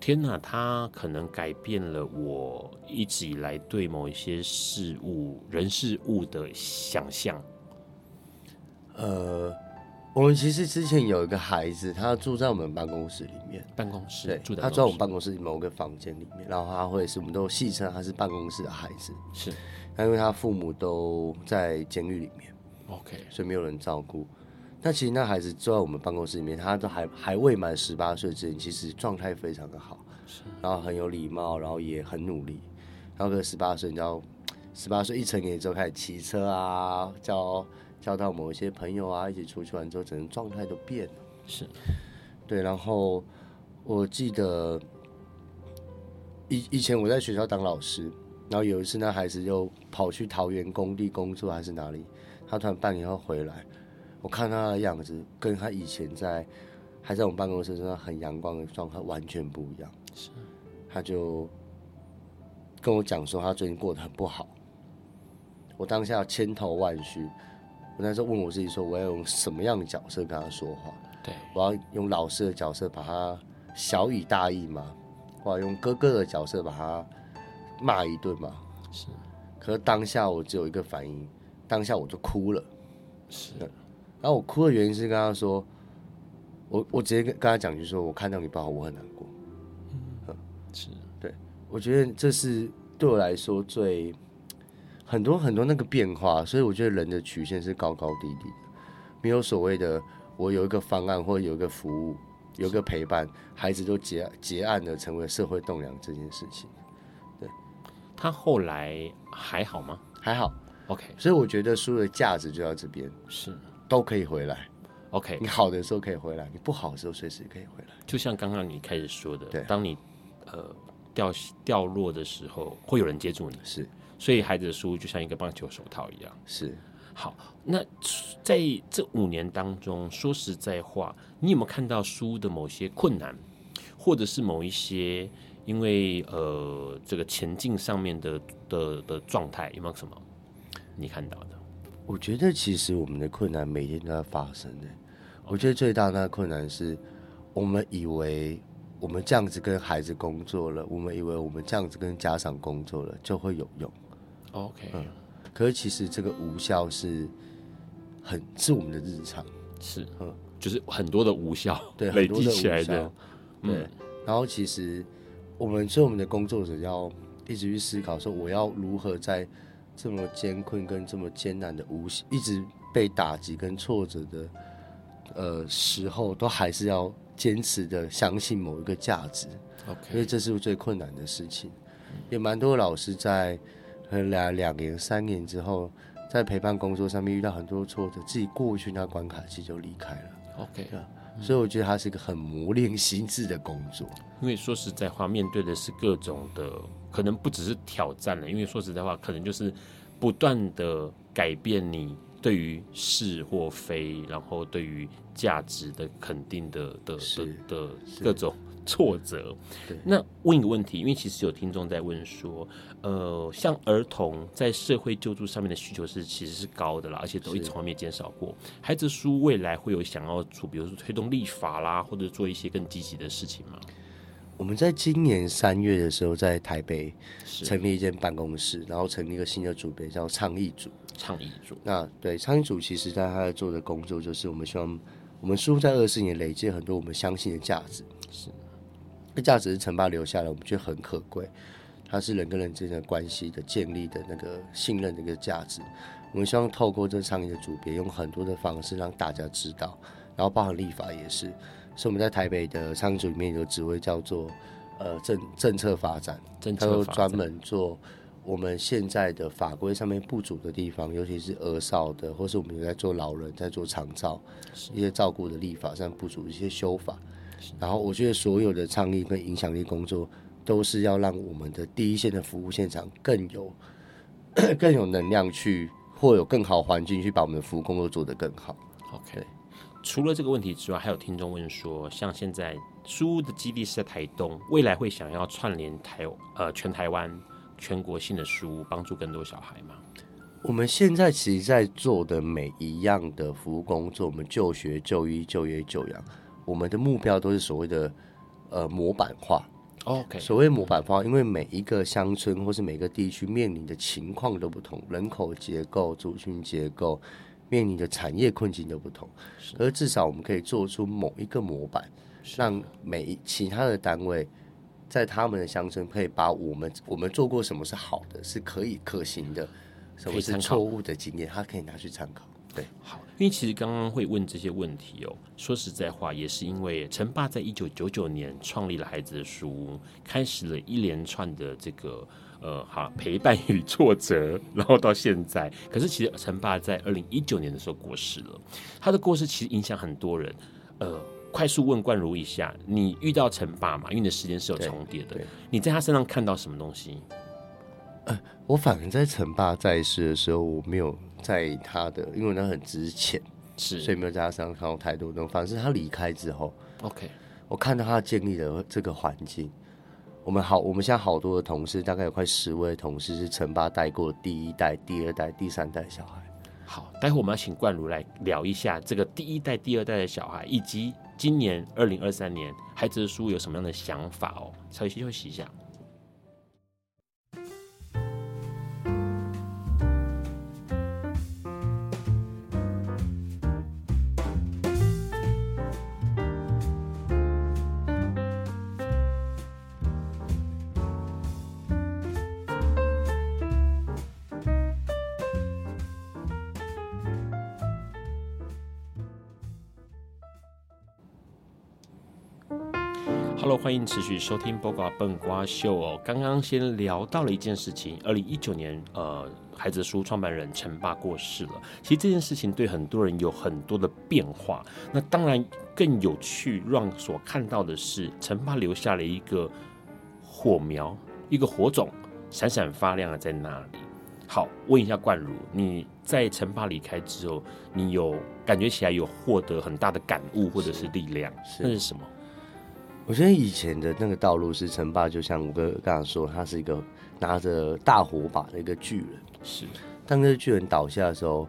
天哪，他可能改变了我一直以来对某一些事物、人事物的想象？呃。我们其实之前有一个孩子，他住在我们办公室里面。办公室，对，住在他住在我们办公室某个房间里面，然后他会是我们都戏称他是办公室的孩子。是，那因为他父母都在监狱里面，OK，所以没有人照顾。那其实那孩子住在我们办公室里面，他都还还未满十八岁之前，其实状态非常的好，是，然后很有礼貌，然后也很努力。然后个十八岁，你知道，十八岁一成年之后开始骑车啊，交。交到某一些朋友啊，一起出去玩之后，整个状态都变了。是，对。然后我记得以以前我在学校当老师，然后有一次那孩子又跑去桃园工地工作还是哪里，他突然半年后回来，我看他的样子跟他以前在还在我们办公室上很阳光的状态完全不一样。是，他就跟我讲说他最近过得很不好，我当下千头万绪。我那时候问我自己说，我要用什么样的角色跟他说话？对，我要用老师的角色把他小以大义吗？我要用哥哥的角色把他骂一顿吗？是。可是当下我只有一个反应，当下我就哭了。是。然后我哭的原因是跟他说，我我直接跟跟他讲，就是说我看到你不好，我很难过。嗯，是。对，我觉得这是对我来说最。很多很多那个变化，所以我觉得人的曲线是高高低低的，没有所谓的我有一个方案或者有一个服务，有一个陪伴，孩子都结结案的成为社会栋梁这件事情。对，他后来还好吗？还好，OK。所以我觉得书的价值就在这边，是都可以回来，OK。你好的时候可以回来，你不好的时候随时可以回来。就像刚刚你开始说的，对，当你呃掉掉落的时候，会有人接住你，是。所以孩子的书就像一个棒球手套一样。是，好，那在这五年当中，说实在话，你有没有看到书的某些困难，或者是某一些因为呃这个前进上面的的的状态，有没有什么你看到的？我觉得其实我们的困难每天都在发生的。我觉得最大的困难是我们以为。我们这样子跟孩子工作了，我们以为我们这样子跟家长工作了就会有用。OK，嗯，可是其实这个无效是很是我们的日常，是嗯，就是很多的无效对累积起来的，对。嗯，然后其实我们所以我们的工作者要一直去思考说，我要如何在这么艰困跟这么艰难的无一直被打击跟挫折的呃时候，都还是要。坚持的相信某一个价值。OK，因为这是最困难的事情。也蛮多老师在两两年、三年之后，在陪伴工作上面遇到很多挫折，自己过去那关卡期就离开了。OK，对，所以我觉得它是一个很磨练心智的工作。因为说实在话，面对的是各种的，可能不只是挑战了。因为说实在话，可能就是不断的改变你对于是或非，然后对于价值的肯定的的的的各种。挫折，那问一个问题，因为其实有听众在问说，呃，像儿童在社会救助上面的需求是其实是高的啦，而且都一直从来没减少过。孩子书未来会有想要做，比如说推动立法啦，或者做一些更积极的事情吗？我们在今年三月的时候，在台北成立一间办公室，然后成立一个新的组别，叫倡议组。倡议组，那对倡议组，其实在他做的工作就是，我们希望我们似乎在二十年累积很多我们相信的价值。是。这价值是陈爸留下来，我们觉得很可贵。它是人跟人之间的关系的建立的那个信任的一个价值。我们希望透过这倡议的组别，用很多的方式让大家知道，然后包含立法也是。所以我们在台北的倡议组里面有职位叫做呃政政策发展，他都专门做我们现在的法规上面不足的地方，尤其是儿少的，或是我们有在做老人在做长照一些照顾的立法上不足的一些修法。然后我觉得所有的倡议跟影响力工作，都是要让我们的第一线的服务现场更有 更有能量去，或有更好环境去把我们的服务工作做得更好。OK，除了这个问题之外，还有听众问说，像现在书屋的基地是在台东，未来会想要串联台呃全台湾全国性的书屋，帮助更多小孩吗？我们现在其实在做的每一样的服务工作，我们就学、就医、就业、就养。我们的目标都是所谓的呃模板化，OK。所谓模板化，因为每一个乡村或是每个地区面临的情况都不同，人口结构、族群结构，面临的产业困境都不同。而至少我们可以做出某一个模板，让每一其他的单位在他们的乡村可以把我们我们做过什么是好的，是可以可行的，什么是错误的经验，他可以拿去参考。对，好，因为其实刚刚会问这些问题哦，说实在话，也是因为陈爸在一九九九年创立了孩子的书屋，开始了一连串的这个呃，好陪伴与挫折，然后到现在，可是其实陈爸在二零一九年的时候过世了，他的过世其实影响很多人。呃，快速问冠如一下，你遇到陈爸嘛？因为你的时间是有重叠的，你在他身上看到什么东西？呃，我反而在陈爸在世的时候，我没有。在他的，因为他很值钱，是，所以没有在他身上看到太多的东西。反正是他离开之后，OK，我看到他建立了这个环境。我们好，我们现在好多的同事，大概有快十位同事是陈爸带过第一代、第二代、第三代小孩。好，待会我们要请冠如来聊一下这个第一代、第二代的小孩，以及今年二零二三年孩子的书有什么样的想法哦。稍微休息一下。迎持续收听《播瓜笨瓜秀》哦。刚刚先聊到了一件事情，二零一九年，呃，孩子书创办人陈爸过世了。其实这件事情对很多人有很多的变化。那当然更有趣，让所看到的是陈爸留下了一个火苗，一个火种，闪闪发亮的在那里。好，问一下冠如，你在陈爸离开之后，你有感觉起来有获得很大的感悟或者是力量？是，那是什么？我觉得以前的那个道路是陈爸，就像我哥刚刚说，他是一个拿着大火把的一个巨人。是，当这个巨人倒下的时候，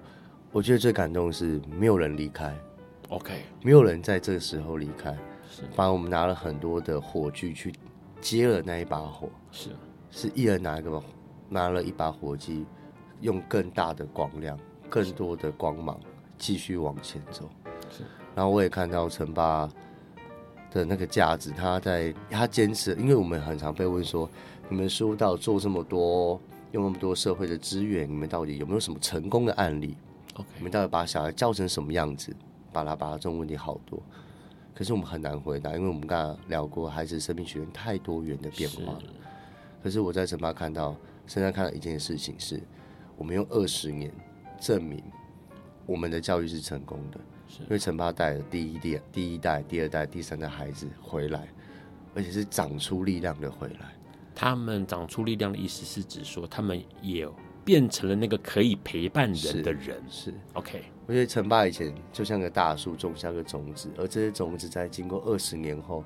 我觉得最感动的是没有人离开。OK，没有人在这个时候离开。是，反而我们拿了很多的火炬去接了那一把火。是，是一人拿一个，拿了一把火机，用更大的光亮、更多的光芒继续往前走。是，然后我也看到陈爸。的那个价值，他在他坚持，因为我们很常被问说，你们书到做这么多，用那么多社会的资源，你们到底有没有什么成功的案例？OK，你们到底把小孩教成什么样子？巴拉巴拉这种问题好多。可可是我们很难回答，因为我们刚刚聊过，孩子生命学院太多元的变化了。可是我在成大看到，现在看到一件事情是，我们用二十年证明我们的教育是成功的，因为陈爸带了第一代、第一代、第二代、第三代孩子回来，而且是长出力量的回来。他们长出力量的意思是指说，他们也变成了那个可以陪伴人的人。是，是 OK。我觉得陈爸以前就像个大树，种下个种子，而这些种子在经过二十年后，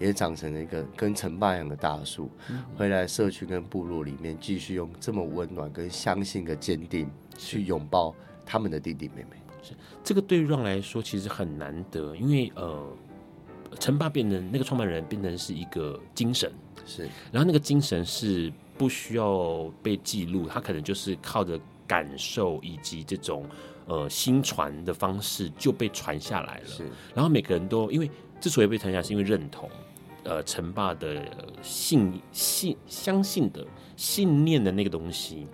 也长成了一个跟陈爸一样的大树，嗯、回来社区跟部落里面，继续用这么温暖跟相信的坚定去拥抱他们的弟弟妹妹。是这个对于 Ron 来说其实很难得，因为呃，成霸变成那个创办人变成是一个精神。是，然后那个精神是不需要被记录，他可能就是靠着感受以及这种呃新传的方式就被传下来了。是，然后每个人都因为之所以被传下来，是因为认同，呃，成霸的信信相信的信念的那个东西。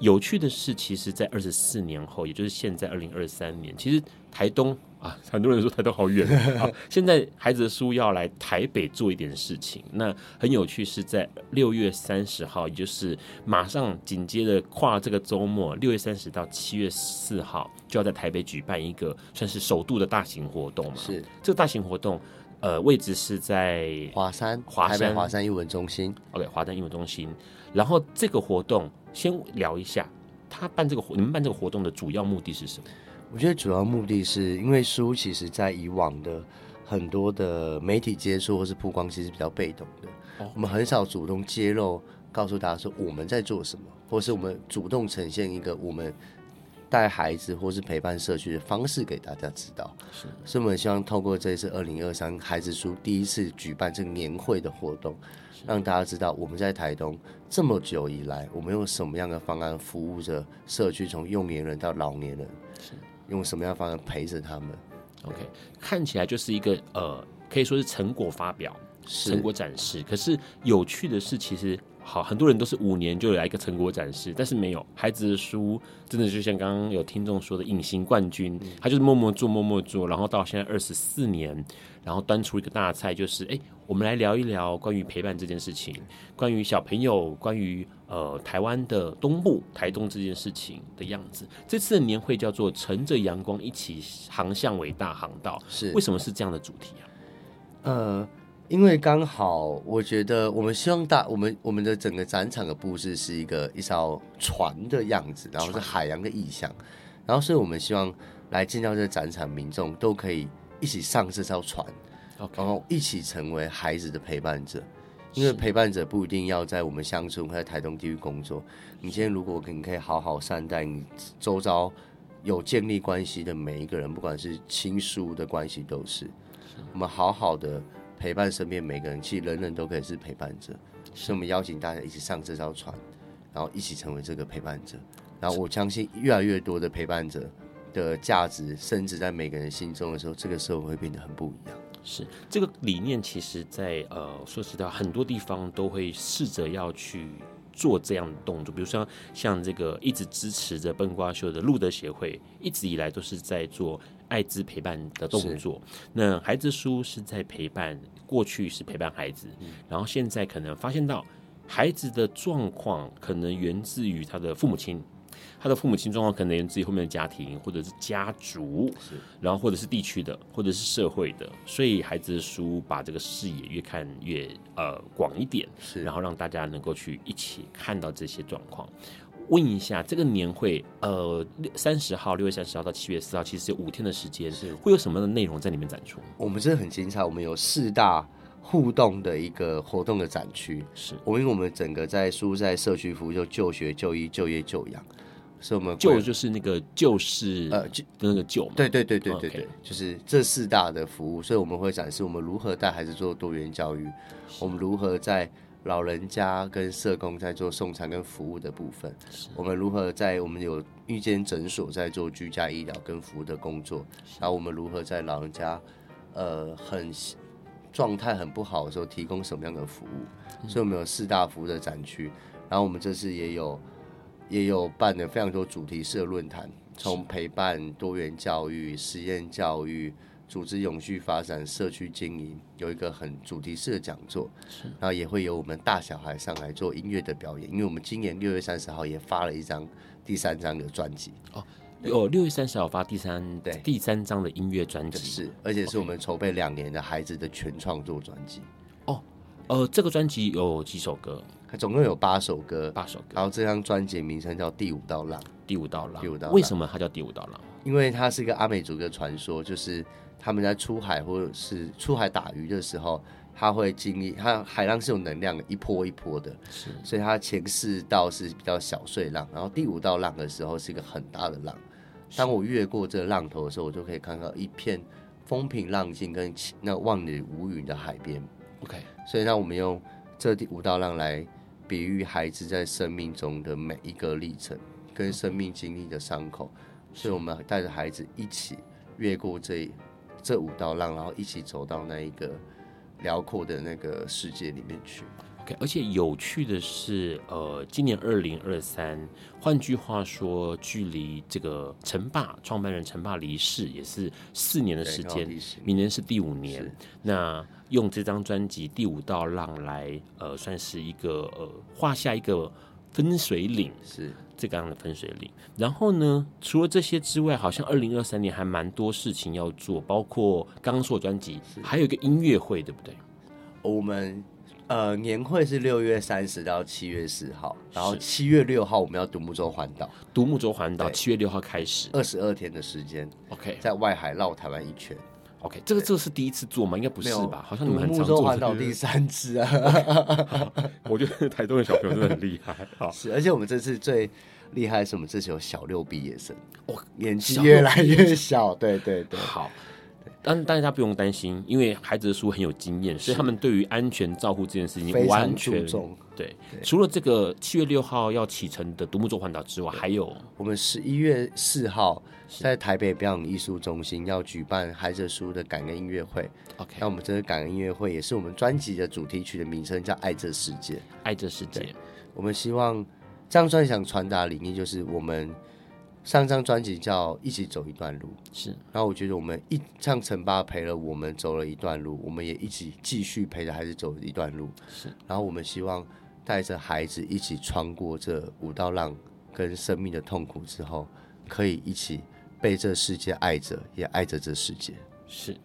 有趣的是，其实，在二十四年后，也就是现在二零二三年，其实台东啊，很多人说台东好远 啊。现在孩子的书要来台北做一点事情，那很有趣，是在六月三十号，也就是马上紧接着跨这个周末，六月三十到七月四号，就要在台北举办一个算是首度的大型活动嘛。是这个大型活动，呃，位置是在华山，华山华山英文中心。OK，华山英文中心。然后这个活动。先聊一下，他办这个活，你们办这个活动的主要目的是什么？我觉得主要目的是因为书其实在以往的很多的媒体接触或是曝光，其实比较被动的。哦，我们很少主动揭露，告诉大家说我们在做什么，或是我们主动呈现一个我们带孩子或是陪伴社区的方式给大家知道。是，所以我们希望透过这一次二零二三孩子书第一次举办这个年会的活动。让大家知道我们在台东这么久以来，我们用什么样的方案服务着社区，从幼年人到老年人，是用什么样的方案陪着他们？OK，看起来就是一个呃，可以说是成果发表、成果展示。可是有趣的是，其实。好，很多人都是五年就来一个成果展示，但是没有孩子的书，真的就像刚刚有听众说的，隐形冠军，他就是默默做，默默做，然后到现在二十四年，然后端出一个大菜，就是哎，我们来聊一聊关于陪伴这件事情，关于小朋友，关于呃台湾的东部台东这件事情的样子。这次的年会叫做乘着阳光一起航向伟大航道，是为什么是这样的主题啊？呃。因为刚好，我觉得我们希望大我们我们的整个展场的布置是一个一艘船的样子，然后是海洋的意象，然后所以我们希望来进到这个展场，民众都可以一起上这艘船.然后一起成为孩子的陪伴者。因为陪伴者不一定要在我们乡村或在台东地区工作，你今天如果你可以好好善待你周遭有建立关系的每一个人，不管是亲疏的关系，都是我们好好的。陪伴身边每个人，其实人人都可以是陪伴者，所以我们邀请大家一起上这艘船，然后一起成为这个陪伴者。然后我相信，越来越多的陪伴者的价值升值在每个人心中的时候，这个社会会变得很不一样。是这个理念，其实在呃，说实在，很多地方都会试着要去做这样的动作，比如说像这个一直支持着笨瓜秀的路德协会，一直以来都是在做。爱之陪伴的动作，那孩子书是在陪伴，过去是陪伴孩子，嗯，然后现在可能发现到孩子的状况可能源自于他的父母亲，他的父母亲状况可能源自于后面的家庭或者是家族，是，然后或者是地区的，或者是社会的，所以孩子的书把这个视野越看越呃广一点，是，然后让大家能够去一起看到这些状况。问一下，这个年会，呃，三十号，六月三十号到七月四号，其实有五天的时间，是会有什么样的内容在里面展出？我们真的很精彩，我们有四大互动的一个活动的展区，是我们因为我们整个在书在社区服务，就就学、就医、就业、就养，所以我们就就是那个就是呃就那个就，对对对对对对.就是这四大的服务，所以我们会展示我们如何带孩子做多元教育，我们如何在。老人家跟社工在做送餐跟服务的部分，我们如何在我们有一间诊所在做居家医疗跟服务的工作，然后我们如何在老人家呃很状态很不好的时候提供什么样的服务？所以我们有四大服务的展区，然后我们这次也有也有办了非常多主题式的论坛，从陪伴、多元教育、实验教育、组织永续发展、社区经营有一个很主题式的讲座，是，然后也会有我们大小孩上来做音乐的表演，因为我们今年六月三十号也发了一张第三张的专辑。哦，有六月三十号发第三对第三张的音乐专辑是，而且是我们筹备两年的孩子的全创作专辑。哦，呃，这个专辑有几首歌？总共有八首歌，八首歌，然后这张专辑名称叫《第五道浪》，第五道浪，第五道浪，为什么它叫第五道浪？因为它是一个阿美族的传说，就是。他们在出海或者是出海打鱼的时候，他会经历，他海浪是有能量的，一波一波的，是，所以它前四道是比较小碎浪，然后第五道浪的时候是一个很大的浪。当我越过这个浪头的时候，我就可以看到一片风平浪静跟那万里无云的海边。OK，所以让我们用这第五道浪来比喻孩子在生命中的每一个历程跟生命经历的伤口，所以我们带着孩子一起越过这。这五道浪，然后一起走到那一个辽阔的那个世界里面去。OK，而且有趣的是，呃，今年二零二三，换句话说，距离这个陈霸创办人陈霸离世也是四年的时间，明年是第五年。那用这张专辑《第五道浪》来，呃，算是一个呃，画下一个分水岭。是。这个样的分水岭，然后呢，除了这些之外，好像二零二三年还蛮多事情要做，包括刚刚说的专辑，还有一个音乐会，对不对？我们呃年会是六月三十到七月四号，然后七月六号我们要独木舟环岛，独木舟环岛七月六号开始，二十二天的时间，OK，在外海绕台湾一圈。OK，这个这个是第一次做吗？应该不是吧？好像你们很常做。独木舟环岛第三次啊！我觉得台东的小朋友真的很厉害。好，是，而且我们这次最厉害的是，我们这次有小六毕业生，哦，年纪越来越小。对对对，好。但大家不用担心，因为孩子的书很有经验，所以他们对于安全照护这件事情完全注重。对，除了这个七月六号要启程的独木舟环岛之外，还有我们十一月四号在台北表演艺术中心要举办孩子书的感恩音乐会。OK，那我们这个感恩音乐会也是我们专辑的主题曲的名称，叫《爱这世界》。爱这世界，我们希望这张专辑想传达的理念就是我们。上张专辑叫《一起走一段路》，是。然后我觉得我们一像陈爸陪了我们走了一段路，我们也一起继续陪着孩子走一段路。是。然后我们希望带着孩子一起穿过这五道浪跟生命的痛苦之后，可以一起被这世界爱着，也爱着这世界。是。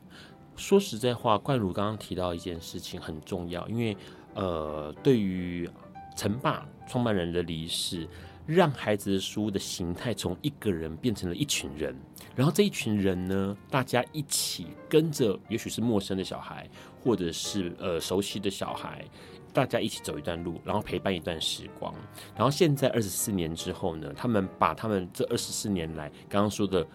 说实在话，冠儒刚刚提到一件事情很重要，因为呃，对于陈爸创办人的离世。让孩子的书的形态从一个人变成了一群人，然后这一群人呢，大家一起跟着，也许是陌生的小孩，或者是呃熟悉的小孩，大家一起走一段路，然后陪伴一段时光。然后现在二十四年之后呢，他们把他们这二十四年来刚刚说的。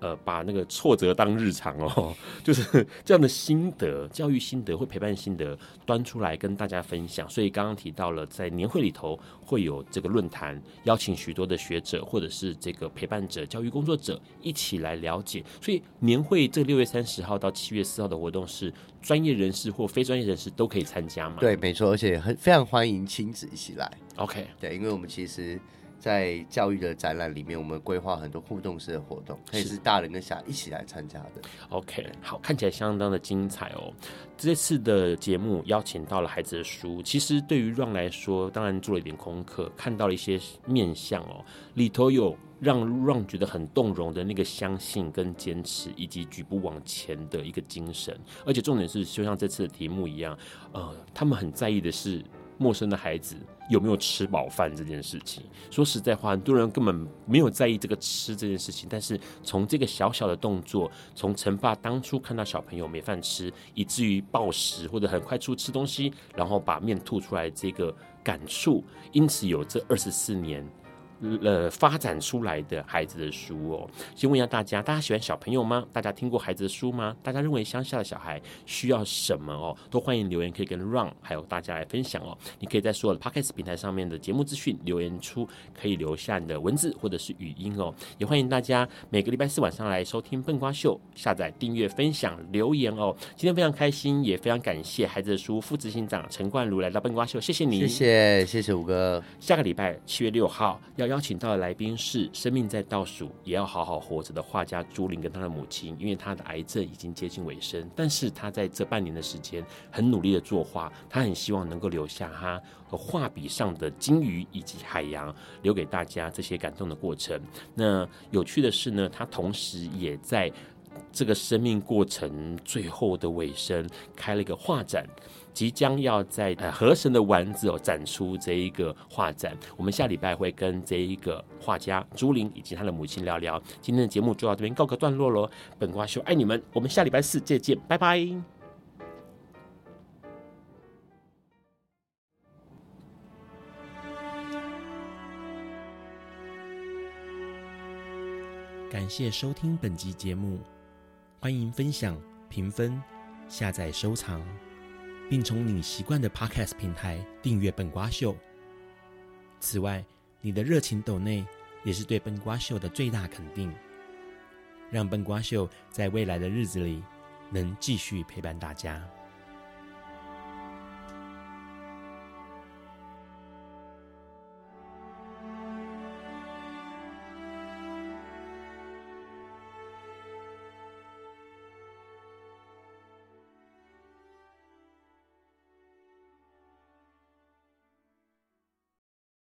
呃，把那个挫折当日常哦，就是这样的心得、教育心得或陪伴心得端出来跟大家分享。所以刚刚提到了，在年会里头会有这个论坛，邀请许多的学者或者是这个陪伴者、教育工作者一起来了解。所以年会这六月三十号到七月四号的活动是专业人士或非专业人士都可以参加吗？对，没错，而且很非常欢迎亲子一起来。OK，对，因为我们其实。在教育的展览里面，我们规划很多互动式的活动，可以是大人跟小孩一起来参加的。OK，好，看起来相当的精彩哦。这次的节目邀请到了孩子的书，其实对于 Ron 来说，当然做了一点功课，看到了一些面相哦，里头有让 Ron 觉得很动容的那个相信跟坚持，以及举步往前的一个精神。而且重点是，就像这次的题目一样，呃，他们很在意的是。陌生的孩子有没有吃饱饭这件事情？说实在话，很多人根本没有在意这个吃这件事情。但是从这个小小的动作，从陈爸当初看到小朋友没饭吃，以至于暴食或者很快出吃东西，然后把面吐出来这个感触，因此有这二十四年。呃，发展出来的孩子的书哦，先问一下大家，大家喜欢小朋友吗？大家听过孩子的书吗？大家认为乡下的小孩需要什么哦？都欢迎留言，可以跟 Run 还有大家来分享哦。你可以在所有的 Podcast 平台上面的节目资讯留言出，可以留下你的文字或者是语音哦。也欢迎大家每个礼拜四晚上来收听笨瓜秀，下载、订阅、分享、留言哦。今天非常开心，也非常感谢孩子的书副执行长陈冠如来到笨瓜秀，谢谢你，谢谢谢谢五哥。下个礼拜七月六号要。邀请到的来宾是生命在倒数也要好好活着的画家朱玲跟她的母亲，因为她的癌症已经接近尾声，但是她在这半年的时间很努力的作画，她很希望能够留下她和画笔上的鲸鱼以及海洋，留给大家这些感动的过程。那有趣的是呢，她同时也在这个生命过程最后的尾声开了一个画展。即将要在呃河神的丸子哦展出这一个画展，我们下礼拜会跟这一个画家朱玲以及他的母亲聊聊。今天的节目就到这边告个段落喽，本瓜秀爱你们，我们下礼拜四再见，拜拜。感谢收听本集节目，欢迎分享、评分、下载、收藏。并从你习惯的 Podcast 平台订阅《本瓜秀》。此外，你的热情抖内也是对《本瓜秀》的最大肯定，让《本瓜秀》在未来的日子里能继续陪伴大家。